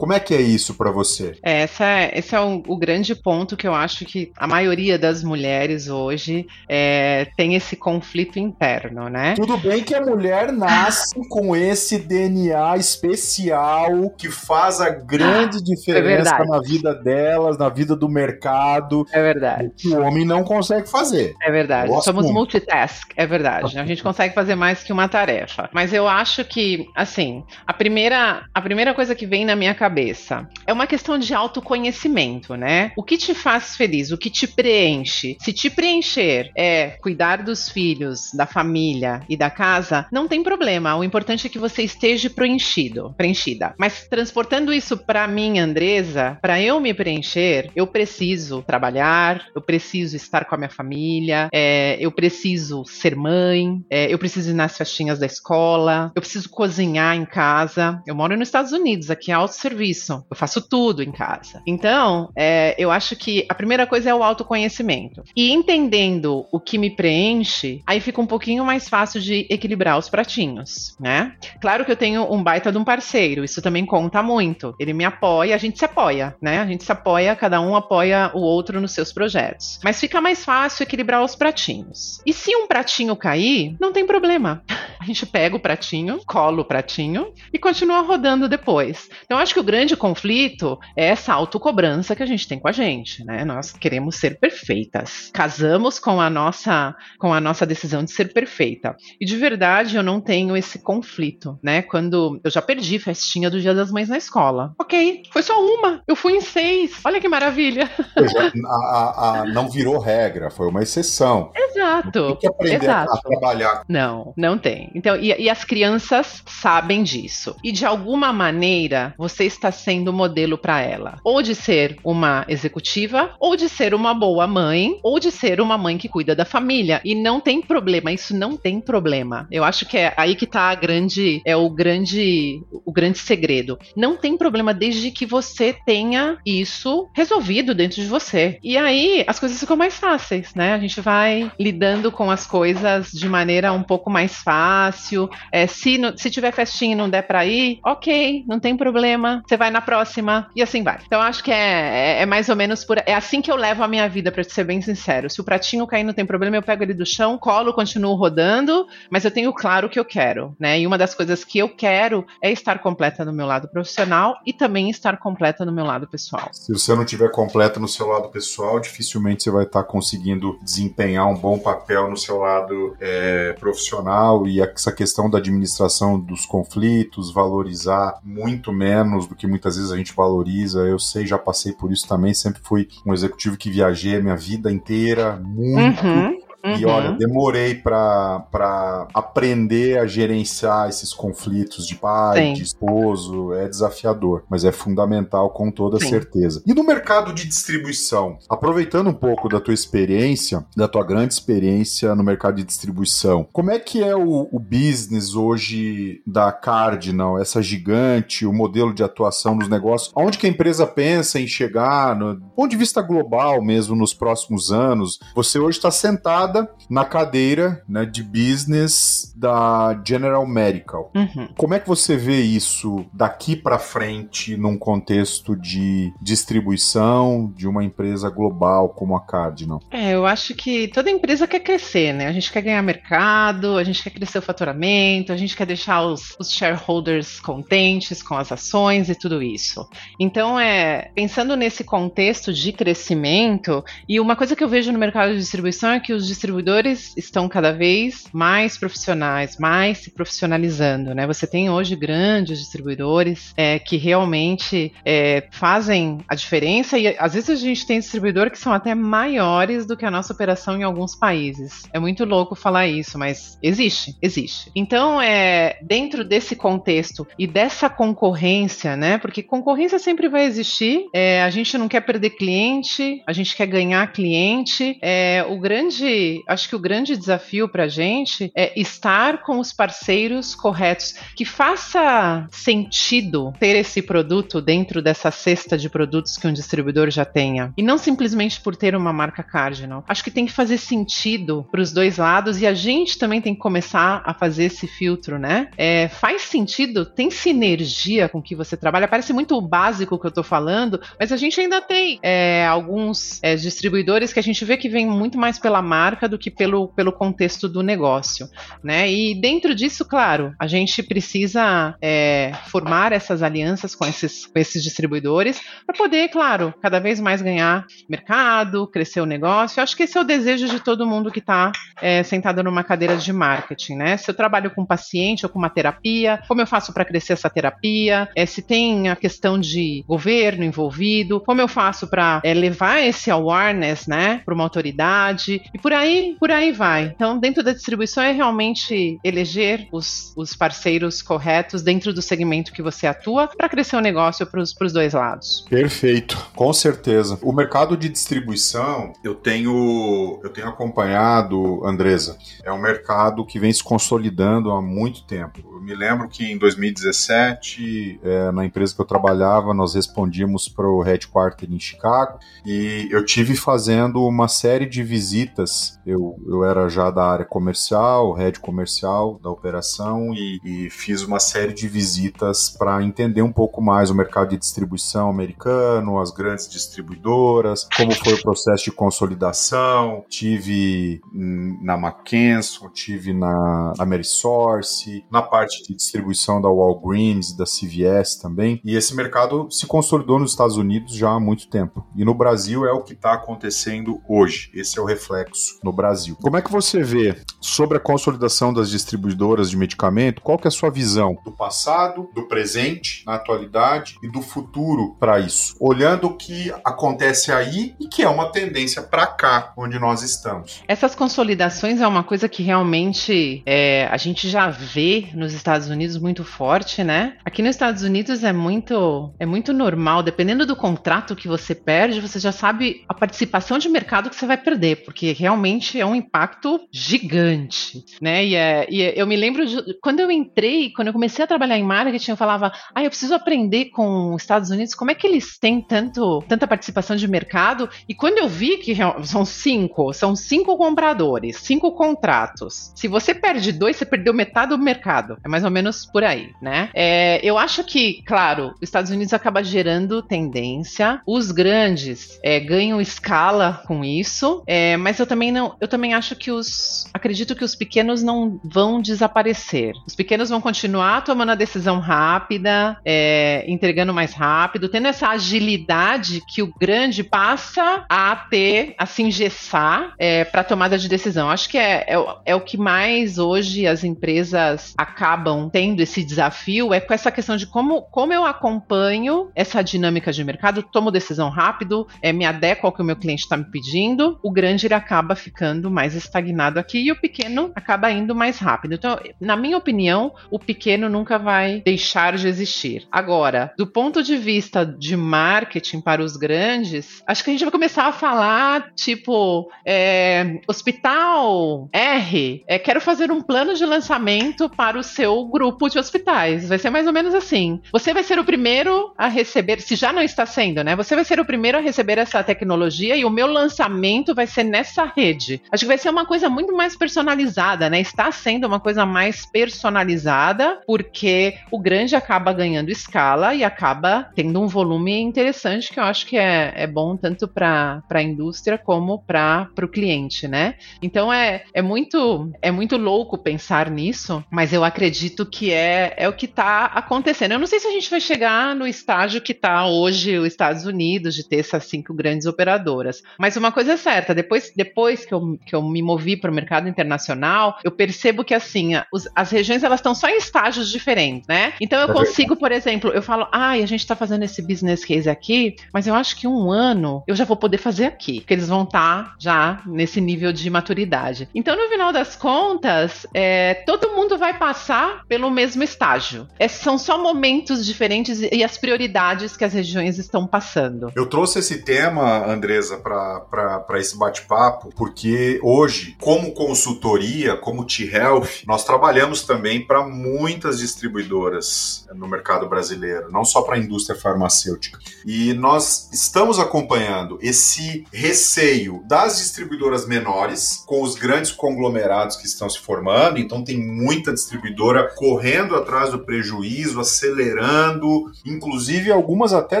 A: Como é que é isso para você?
B: É, essa, é, esse é o, o, grande ponto que eu acho que a maioria das mulheres hoje é, tem esse conflito interno, né?
A: Tudo bem que a mulher nasce com esse DNA especial que faz a grande é diferença é na vida delas, na vida do mercado.
B: É verdade.
A: Que o homem não consegue fazer.
B: É verdade. Somos muito. multitask, é verdade. A gente consegue fazer mais que uma tarefa. Mas eu acho que, assim, a primeira, a primeira coisa que vem na minha cabeça cabeça. É uma questão de autoconhecimento, né? O que te faz feliz, o que te preenche. Se te preencher é cuidar dos filhos, da família e da casa, não tem problema. O importante é que você esteja preenchido, preenchida. Mas transportando isso para mim, Andresa, para eu me preencher, eu preciso trabalhar, eu preciso estar com a minha família, é, eu preciso ser mãe, é, eu preciso ir nas festinhas da escola, eu preciso cozinhar em casa. Eu moro nos Estados Unidos, aqui é alto serviço. Eu faço tudo em casa. Então, é, eu acho que a primeira coisa é o autoconhecimento. E entendendo o que me preenche, aí fica um pouquinho mais fácil de equilibrar os pratinhos, né? Claro que eu tenho um baita de um parceiro, isso também conta muito. Ele me apoia, a gente se apoia, né? A gente se apoia, cada um apoia o outro nos seus projetos. Mas fica mais fácil equilibrar os pratinhos. E se um pratinho cair, não tem problema. A gente pega o pratinho, cola o pratinho e continua rodando depois. Então, acho que o grande conflito é essa autocobrança que a gente tem com a gente, né? Nós queremos ser perfeitas. Casamos com a nossa com a nossa decisão de ser perfeita. E de verdade eu não tenho esse conflito, né? Quando eu já perdi festinha do Dia das Mães na escola. OK, foi só uma. Eu fui em seis. Olha que maravilha.
A: Seja, a, a, a, não virou regra, foi uma exceção.
B: Exato.
A: Tem que aprender Exato. a trabalhar.
B: Não, não tem. Então, e, e as crianças sabem disso. E de alguma maneira, você está sendo modelo para ela. Ou de ser uma executiva, ou de ser uma boa mãe, ou de ser uma mãe que cuida da família. E não tem problema, isso não tem problema. Eu acho que é aí que tá a grande, é o grande, o grande segredo. Não tem problema desde que você tenha isso resolvido dentro de você. E aí as coisas ficam mais fáceis, né? A gente vai lidando com as coisas de maneira um pouco mais fácil. É, se, se tiver festinha e não der para ir, ok, não tem problema você vai na próxima e assim vai. Então acho que é, é, é, mais ou menos por. É assim que eu levo a minha vida, pra ser bem sincero. Se o pratinho cair não tem problema, eu pego ele do chão, colo, continuo rodando, mas eu tenho claro o que eu quero, né? E uma das coisas que eu quero é estar completa no meu lado profissional e também estar completa no meu lado pessoal.
A: Se você não estiver completa no seu lado pessoal, dificilmente você vai estar conseguindo desempenhar um bom papel no seu lado é, profissional e essa questão da administração dos conflitos, valorizar muito menos do que muitas vezes a gente valoriza. Eu sei, já passei por isso também. Sempre fui um executivo que viajei a minha vida inteira, muito. Uhum. Uhum. E olha, demorei para aprender a gerenciar esses conflitos de pai, Sim. de esposo. É desafiador, mas é fundamental com toda Sim. certeza. E no mercado de distribuição, aproveitando um pouco da tua experiência, da tua grande experiência no mercado de distribuição, como é que é o, o business hoje da Cardinal, essa gigante, o modelo de atuação nos negócios? Onde que a empresa pensa em chegar, no ponto de vista global mesmo, nos próximos anos? Você hoje está sentado sentada na cadeira né, de business da General Medical. Uhum. Como é que você vê isso daqui para frente num contexto de distribuição de uma empresa global como a Cardinal?
B: É, eu acho que toda empresa quer crescer, né? A gente quer ganhar mercado, a gente quer crescer o faturamento, a gente quer deixar os, os shareholders contentes com as ações e tudo isso. Então, é pensando nesse contexto de crescimento, e uma coisa que eu vejo no mercado de distribuição é que os distribuidores estão cada vez mais profissionais, mais se profissionalizando, né? Você tem hoje grandes distribuidores é, que realmente é, fazem a diferença e às vezes a gente tem distribuidor que são até maiores do que a nossa operação em alguns países. É muito louco falar isso, mas existe, existe. Então, é dentro desse contexto e dessa concorrência, né? Porque concorrência sempre vai existir. É, a gente não quer perder cliente, a gente quer ganhar cliente. É, o grande, acho que o grande desafio para a gente é estar com os parceiros corretos, que faça sentido ter esse produto dentro dessa cesta de produtos que um distribuidor já tenha. E não simplesmente por ter uma marca Cardinal. Acho que tem que fazer sentido para os dois lados e a gente também tem que começar a fazer esse filtro, né? É, faz sentido? Tem sinergia com que você trabalha? Parece muito básico o que eu estou falando, mas a gente ainda tem é, alguns é, distribuidores que a gente vê que vem muito mais pela marca do que pelo, pelo contexto do negócio, né? E dentro disso, claro, a gente precisa é, formar essas alianças com esses, com esses distribuidores para poder, claro, cada vez mais ganhar mercado, crescer o negócio. Eu acho que esse é o desejo de todo mundo que está é, sentado numa cadeira de marketing, né? Se eu trabalho com um paciente ou com uma terapia, como eu faço para crescer essa terapia? É, se tem a questão de governo envolvido, como eu faço para é, levar esse awareness, né, para uma autoridade e por aí, por aí vai. Então, dentro da distribuição é realmente eleger os, os parceiros corretos dentro do segmento que você atua para crescer o negócio para os dois lados.
A: Perfeito, com certeza. O mercado de distribuição, eu tenho, eu tenho acompanhado, Andresa, é um mercado que vem se consolidando há muito tempo. Eu me lembro que em 2017, é, na empresa que eu trabalhava, nós respondíamos para o headquarter em Chicago e eu tive fazendo uma série de visitas. Eu, eu era já da área comercial, head comercial da operação e, e fiz uma série de visitas para entender um pouco mais o mercado de distribuição americano, as grandes distribuidoras, como foi o processo de consolidação. Tive na McKesson, tive na Amerisource, na parte de distribuição da Walgreens, da CVS também. E esse mercado se consolidou nos Estados Unidos já há muito tempo. E no Brasil é o que está acontecendo hoje. Esse é o reflexo no Brasil. Como é que você vê sobre a consolidação das distribuidoras de medicamento? Qual que é a sua visão do passado, do presente, na atualidade e do futuro para isso? Olhando o que acontece aí e que é uma tendência para cá, onde nós estamos.
B: Essas consolidações é uma coisa que realmente é, a gente já vê nos Estados Unidos muito forte, né? Aqui nos Estados Unidos é muito é muito normal, dependendo do contrato que você perde, você já sabe a participação de mercado que você vai perder, porque realmente é um impacto gigante, né? E, é, e é, eu me lembro de, quando eu entrei, quando eu comecei a trabalhar em marketing, eu falava, ah, eu preciso aprender com os Estados Unidos como é que eles têm tanto tanta participação de mercado. E quando eu vi que são cinco, são cinco compradores, cinco contratos. Se você perde dois, você perdeu metade do mercado. É mais ou menos por aí, né? É, eu acho que, claro, os Estados Unidos acaba gerando tendência. Os grandes é, ganham escala com isso, é, mas eu também não, eu também acho que os, acredito que os pequenos não vão desaparecer. Os pequenos vão continuar tomando a decisão rápida, é, entregando mais rápido, tendo essa agilidade que o grande passa a ter, a se engessar é, para tomada de decisão. Acho que é, é, é o que mais hoje as empresas acabam tendo esse desafio é com essa questão de como, como eu acompanho essa dinâmica de mercado, tomo decisão rápido, é, me adequo ao que o meu cliente está me pedindo, o grande ele acaba ficando mais estagnado aqui e o pequeno acaba indo mais rápido. Então, na minha opinião, o pequeno nunca vai deixar de existir. Agora, do ponto de vista de marketing para os grandes, acho que a gente vai começar a falar tipo é, hospital R, é, quero fazer um plano de lançamento para o seu grupo de hospitais. Vai ser mais ou menos assim. Você vai ser o primeiro a receber, se já não está sendo, né? Você vai ser o primeiro a receber essa tecnologia e o meu lançamento vai ser nessa rede. Saúde. Acho que vai ser uma coisa muito mais personalizada, né? Está sendo uma coisa mais personalizada, porque o grande acaba ganhando escala e acaba tendo um volume interessante que eu acho que é, é bom tanto para a indústria como para o cliente, né? Então é, é muito é muito louco pensar nisso, mas eu acredito que é, é o que está acontecendo. Eu não sei se a gente vai chegar no estágio que está hoje os Estados Unidos de ter essas cinco grandes operadoras, mas uma coisa é certa, depois, depois que, eu, que eu me movi para o mercado internacional, eu percebo que assim, os, as regiões elas estão só em estágios diferentes, né? Então eu consigo, por exemplo, eu falo, ai, ah, a gente está fazendo esse business case aqui, mas eu acho que um ano eu já vou poder fazer aqui, porque eles vão estar tá já nesse nível de maturidade. Então, no final das contas, é, todo mundo vai passar pelo mesmo estágio. É, são só momentos diferentes e as prioridades que as regiões estão passando.
A: Eu trouxe esse tema, Andresa, para esse bate-papo, porque hoje, como consultoria, como T-Health, nós trabalhamos também para muitas distribuidoras no mercado brasileiro, não só para a indústria farmacêutica. E nós estamos acompanhando esse receio das distribuidoras menores com os grandes conglomerados que estão se formando, então tem muita distribuidora correndo atrás do prejuízo, acelerando, inclusive algumas até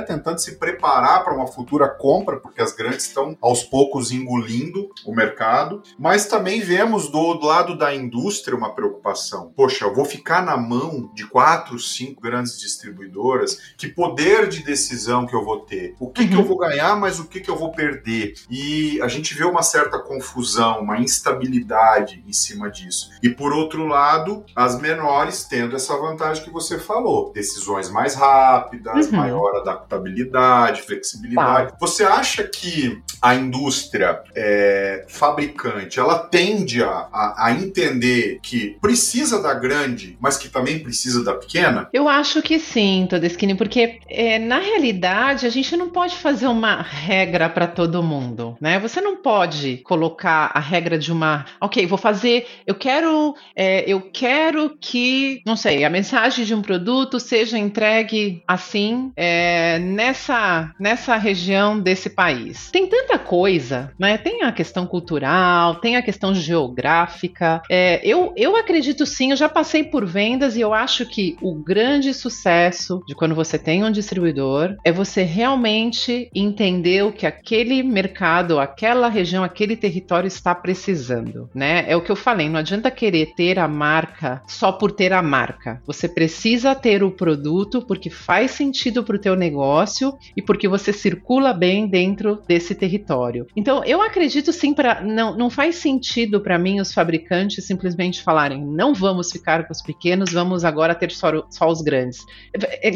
A: tentando se preparar para uma futura compra, porque as grandes estão aos poucos engolindo o mercado, mas também vemos do lado da indústria uma preocupação. Poxa, eu vou ficar na mão de quatro, cinco grandes distribuidoras, que poder de decisão que eu vou ter? O que, uhum. que eu uhum. vou ganhar, mas o que, que eu vou perder? E a gente vê uma certa confusão, uma instabilidade em cima disso. E por outro lado, as menores tendo essa vantagem que você falou: decisões mais rápidas, uhum. maior adaptabilidade, flexibilidade. Tá. Você acha que a indústria é, fabricante ela tende a, a, a, entender que precisa da grande, mas que também precisa da pequena?
B: Eu acho que sim, Todeschini, porque é, na realidade a gente não pode fazer uma regra para todo mundo, né? Você não pode colocar a regra de uma, ok, vou fazer, eu quero, é, eu quero que, não sei, a mensagem de um produto seja entregue assim é, nessa nessa região desse país. Tem tanta coisa, né? Tem a questão cultural, tem a questão geográfica. É, eu, eu acredito sim, eu já passei por vendas e eu acho que o grande sucesso de quando você tem um distribuidor é você realmente entender o que aquele mercado, aquela região, aquele território está precisando, né? É o que eu falei, não adianta querer ter a marca só por ter a marca. Você precisa ter o produto porque faz sentido para o teu negócio e porque você circula bem dentro desse território. Então, eu acredito sim para não, não faz sentido para mim os fabricantes simplesmente falarem não vamos ficar com os pequenos, vamos agora ter só, só os grandes.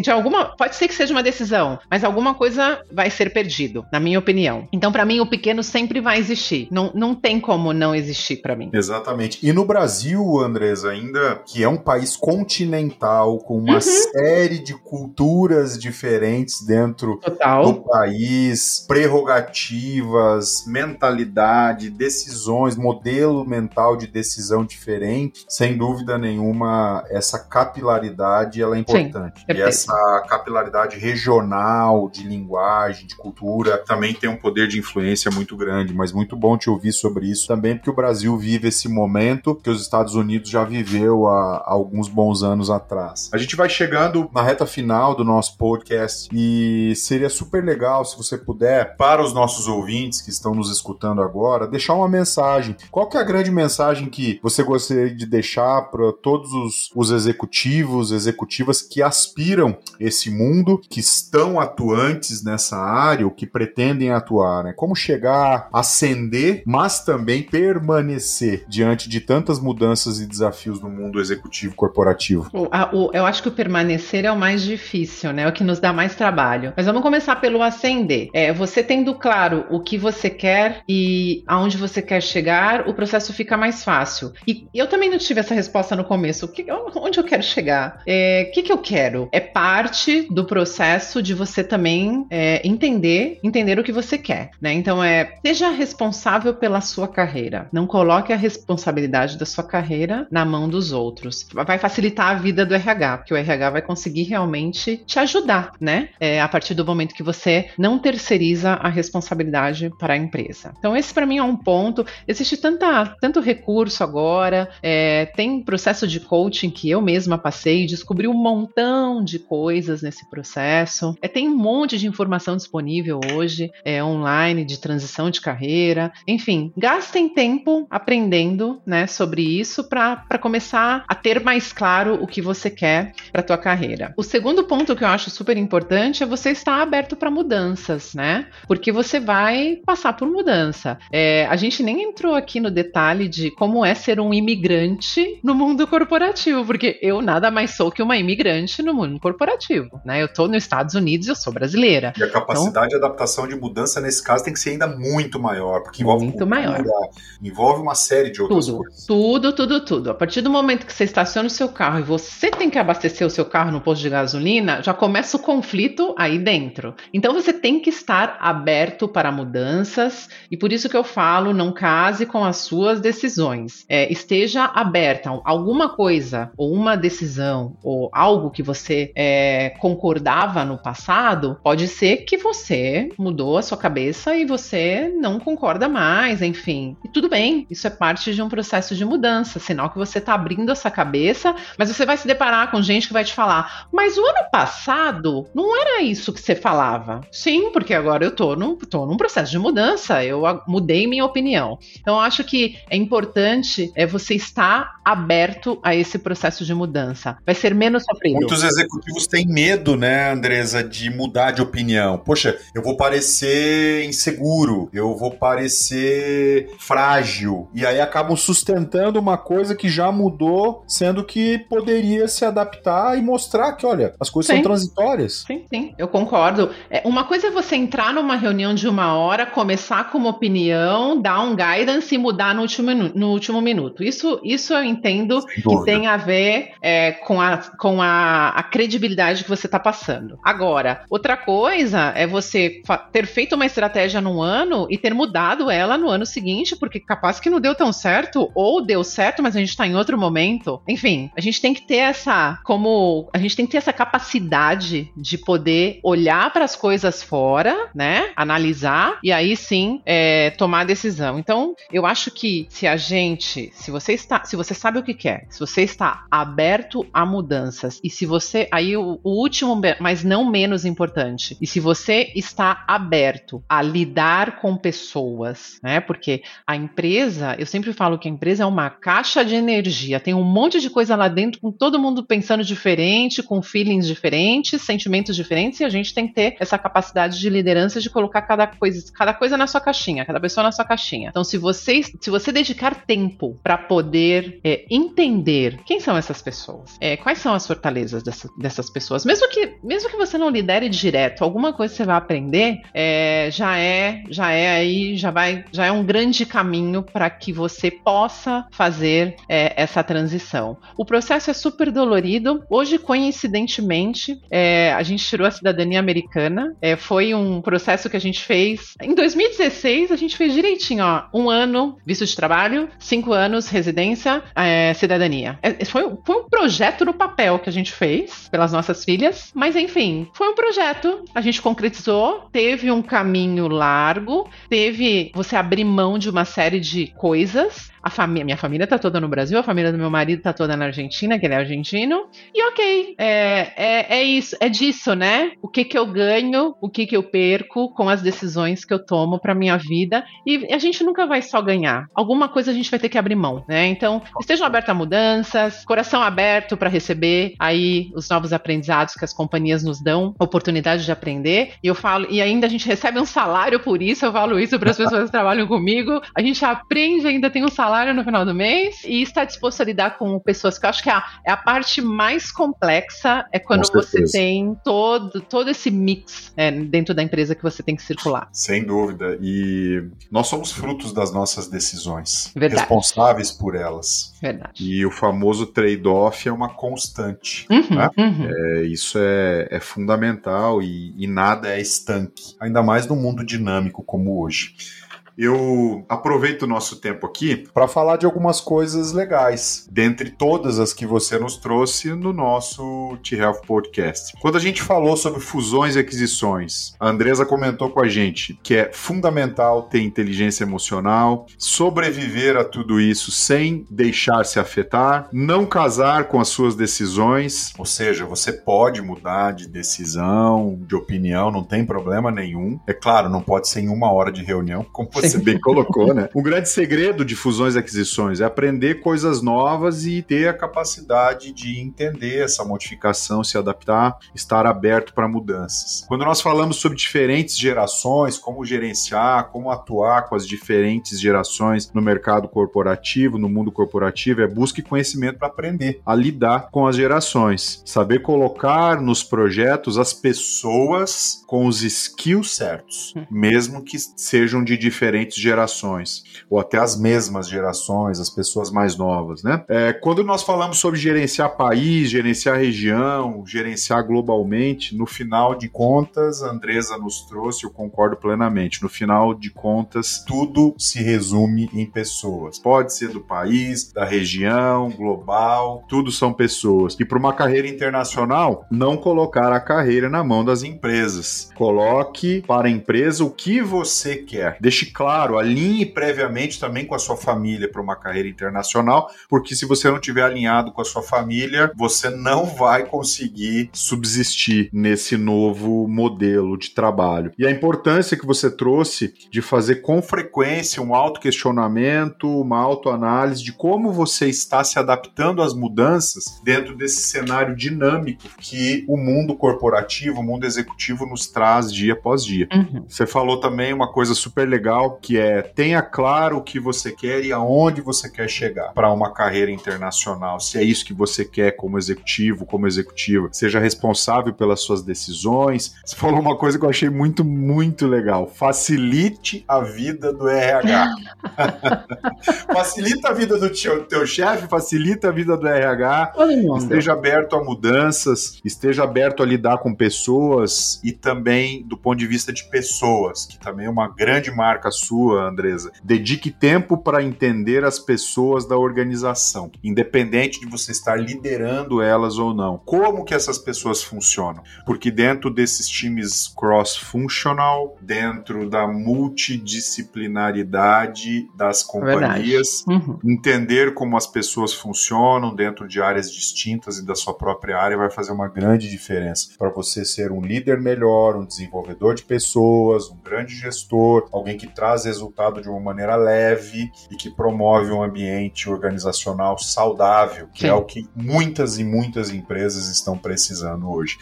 B: De alguma pode ser que seja uma decisão, mas alguma coisa vai ser perdido, na minha opinião. Então, para mim, o pequeno sempre vai existir. Não, não tem como não existir para mim.
A: Exatamente. E no Brasil, Andresa, ainda que é um país continental com uma uhum. série de culturas diferentes dentro Total. do país, prerrogativas, mentalidade, decisões, modelo mental de decisão diferente, sem dúvida nenhuma, essa capilaridade ela é importante. Sim, e essa capilaridade regional de linguagem, de cultura, também tem um poder de influência muito grande, mas muito bom te ouvir sobre isso também, porque o Brasil vive esse momento que os Estados Unidos já viveu há, há alguns bons anos atrás. A gente vai chegando na reta final do nosso podcast e seria super legal se você puder, para os nossos ouvintes que estão nos escutando agora, deixar uma mensagem. Qual que é a grande mensagem que você gostaria de deixar para todos os, os executivos, executivas que aspiram esse mundo, que estão atuantes nessa área, ou que pretendem atuar, né? Como chegar, ascender, mas também permanecer diante de tantas mudanças e desafios no mundo executivo corporativo.
B: O, a, o, eu acho que o permanecer é o mais difícil, né? É o que nos dá mais trabalho. Mas vamos começar pelo ascender. É, você tendo claro o que você quer e aonde você quer chegar, o processo fica mais fácil. E eu também não tive essa resposta no começo. Que, onde eu quero chegar? O é, que, que eu quero? É parte do processo de você também é, entender, entender o que você quer, né? Então é seja responsável pela sua carreira. Não coloque a responsabilidade da sua carreira na mão dos outros. Vai facilitar a vida do RH, porque o RH vai conseguir realmente te ajudar, né? É, a partir do momento que você não terceiriza a responsabilidade para a empresa. Então esse para mim é um ponto. Existe tanta, tanto recurso agora, é, tem processo de coaching que eu mesma passei, descobri um montão de coisas nesse processo. É, tem um monte de informação disponível hoje, é, online, de transição de carreira. Enfim, gastem tempo aprendendo né, sobre isso para começar a ter mais claro o que você quer para tua carreira. O segundo ponto que eu acho super importante é você estar aberto para mudanças, né? Porque você vai passar por mudança. É, a gente nem entrou aqui no detalhe de como é ser um imigrante no mundo corporativo, porque eu nada mais sou que uma imigrante no mundo corporativo, né? Eu estou nos Estados Unidos e eu sou brasileira.
A: E a capacidade então, de adaptação de mudança nesse caso tem que ser ainda muito maior, porque envolve
B: muito cultura, maior.
A: envolve uma série de outras
B: tudo,
A: coisas.
B: Tudo, tudo, tudo. A partir do momento que você estaciona o seu carro e você tem que abastecer o seu carro no posto de gasolina, já começa o conflito aí dentro. Então você tem que estar aberto para mudanças e por isso que eu falo, não case com as suas decisões. É, esteja aberta. Alguma coisa ou uma decisão ou algo que você é, concordava no passado, pode ser que você mudou a sua cabeça e você não concorda mais, enfim. E tudo bem, isso é parte de um processo de mudança, sinal que você está abrindo essa cabeça, mas você vai se deparar com gente que vai te falar: mas o ano passado não era isso que você falava. Sim, porque agora eu tô num, tô num processo de mudança, eu mudei minha opinião. Então, eu acho que é importante é você estar aberto a esse processo de mudança. Vai ser menos sofrido.
A: Muitos executivos têm medo, né, Andresa, de mudar de opinião. Poxa, eu vou parecer inseguro, eu vou parecer frágil. E aí acabam sustentando uma coisa que já mudou, sendo que poderia se adaptar e mostrar que, olha, as coisas sim. são transitórias.
B: Sim, sim, eu concordo. É, uma coisa é você entrar numa reunião de uma hora, começar com uma opinião, dar um guidance e mudar no último, no último minuto. Isso, isso eu entendo que tem a ver é, com, a, com a, a credibilidade que você está passando. Agora, outra coisa é você ter feito uma estratégia num ano e ter mudado ela no ano seguinte, porque capaz que não deu tão certo, ou deu certo, mas a gente está em outro momento. Enfim, a gente tem que ter essa, como a gente tem que ter essa capacidade de poder olhar para as coisas fora, né? Analisar e aí sim é, tomar a decisão. Então, eu acho que se a gente, se você está, se você sabe o que quer, se você está aberto a mudanças e se você, aí o, o último, mas não menos importante, e se você está aberto a lidar com pessoas, né? Porque a empresa, eu sempre falo que a empresa é uma caixa de energia, tem um monte de coisa lá dentro com todo mundo pensando diferente, com feelings diferentes, sentimentos diferentes, e a gente tem que ter essa capacidade de liderança de colocar cada coisa, cada coisa na sua caixinha, cada pessoa na sua caixinha. Então, se você, se você dedicar tempo para poder é, entender quem são essas pessoas, é, quais são as fortalezas dessa, dessas pessoas, mesmo que, mesmo que você não lidere direto, alguma coisa você vai aprender, é, já é, já é aí, já vai, já é um grande caminho para que você possa fazer é, essa transição. O processo é super dolorido. Hoje, coincidentemente, é, a gente tirou a cidadania americana. É, foi um processo que a gente fez em 2016. A gente fez direitinho, ó, um ano visto de trabalho, cinco anos residência, é, cidadania. É, foi, foi um projeto no papel que a gente fez pelas nossas filhas, mas enfim, foi um projeto. A gente concretizou, teve um caminho largo, teve você abrir mão de uma série de coisas a minha família tá toda no Brasil, a família do meu marido tá toda na Argentina, que ele é argentino. E ok, é, é, é isso, é disso, né? O que que eu ganho, o que que eu perco com as decisões que eu tomo para minha vida. E a gente nunca vai só ganhar. Alguma coisa a gente vai ter que abrir mão, né? Então, estejam abertos a mudanças, coração aberto para receber aí os novos aprendizados que as companhias nos dão, oportunidade de aprender. E eu falo, e ainda a gente recebe um salário por isso, eu falo isso para as pessoas que trabalham comigo. A gente aprende, ainda tem um salário salário no final do mês e está disposto a lidar com pessoas que eu acho que é a, é a parte mais complexa é quando você tem todo, todo esse mix é, dentro da empresa que você tem que circular.
A: Sem dúvida. E nós somos frutos das nossas decisões, Verdade. responsáveis por elas.
B: Verdade.
A: E o famoso trade-off é uma constante. Uhum, né? uhum. É, isso é, é fundamental e, e nada é estanque, ainda mais num mundo dinâmico como hoje. Eu aproveito o nosso tempo aqui para falar de algumas coisas legais, dentre todas as que você nos trouxe no nosso T-Health Podcast. Quando a gente falou sobre fusões e aquisições, a Andresa comentou com a gente que é fundamental ter inteligência emocional, sobreviver a tudo isso sem deixar se afetar, não casar com as suas decisões, ou seja, você pode mudar de decisão, de opinião, não tem problema nenhum. É claro, não pode ser em uma hora de reunião, como você bem colocou, né? O grande segredo de fusões e aquisições é aprender coisas novas e ter a capacidade de entender essa modificação, se adaptar, estar aberto para mudanças. Quando nós falamos sobre diferentes gerações, como gerenciar, como atuar com as diferentes gerações no mercado corporativo, no mundo corporativo, é busque conhecimento para aprender a lidar com as gerações, saber colocar nos projetos as pessoas com os skills certos, hum. mesmo que sejam de diferentes gerações, ou até as mesmas gerações, as pessoas mais novas, né? É, quando nós falamos sobre gerenciar país, gerenciar região, gerenciar globalmente, no final de contas, a Andresa nos trouxe, eu concordo plenamente, no final de contas, tudo se resume em pessoas. Pode ser do país, da região, global, tudo são pessoas. E para uma carreira internacional, não colocar a carreira na mão das empresas. Coloque para a empresa o que você quer. Deixe claro, alinhe previamente também com a sua família para uma carreira internacional, porque se você não tiver alinhado com a sua família, você não vai conseguir subsistir nesse novo modelo de trabalho. E a importância que você trouxe de fazer com frequência um auto-questionamento, uma autoanálise de como você está se adaptando às mudanças dentro desse cenário dinâmico que o mundo corporativo, o mundo executivo nos traz dia após dia. Uhum. Você falou também uma coisa super legal que é tenha claro o que você quer e aonde você quer chegar para uma carreira internacional. Se é isso que você quer como executivo, como executiva, seja responsável pelas suas decisões. Você falou uma coisa que eu achei muito, muito legal. Facilite a vida do RH. facilita a vida do teu, teu chefe, facilita a vida do RH. Esteja aberto a mudanças, esteja aberto a lidar com pessoas e também do ponto de vista de pessoas, que também é uma grande marca sua, Andresa. Dedique tempo para entender as pessoas da organização, independente de você estar liderando elas ou não. Como que essas pessoas funcionam? Porque dentro desses times cross-functional, dentro da multidisciplinaridade das companhias, uhum. entender como as pessoas funcionam dentro de áreas distintas e da sua própria área vai fazer uma grande diferença para você ser um líder melhor, um desenvolvedor de pessoas, um grande gestor, alguém que traz resultado de uma maneira leve e que promove um ambiente organizacional saudável, que é Sim. é o que muitas e muitas empresas estão precisando hoje.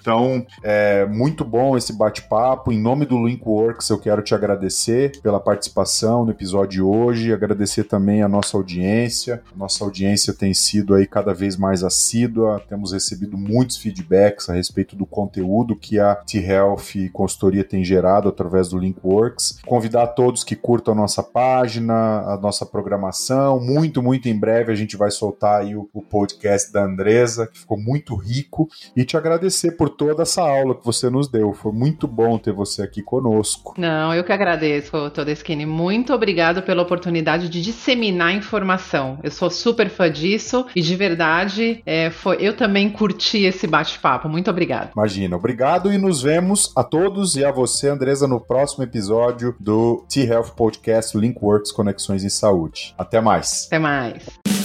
A: Então, é muito bom esse bate-papo. Em nome do Linkworks, eu quero te agradecer pela participação no episódio de hoje, agradecer também a nossa audiência. A nossa audiência tem sido aí cada vez mais assídua, temos recebido muitos feedbacks a respeito do conteúdo que a T-Health Consultoria tem gerado através do Linkworks. Convidar todos que curtam a nossa página, a nossa programação. Muito, muito em breve a gente vai soltar aí o, o podcast da Andresa, que ficou muito rico, e te agradecer por toda essa aula que você nos deu. Foi muito bom ter você aqui conosco.
B: Não, eu que agradeço, Todeskine. Muito obrigado pela oportunidade de disseminar informação. Eu sou super fã disso e de verdade é, foi, eu também curti esse bate-papo. Muito obrigado.
A: Imagina, obrigado e nos vemos a todos e a você, Andresa, no próximo episódio do T-Health Podcast Linkworks Conexões em Saúde. Até mais.
B: Até mais.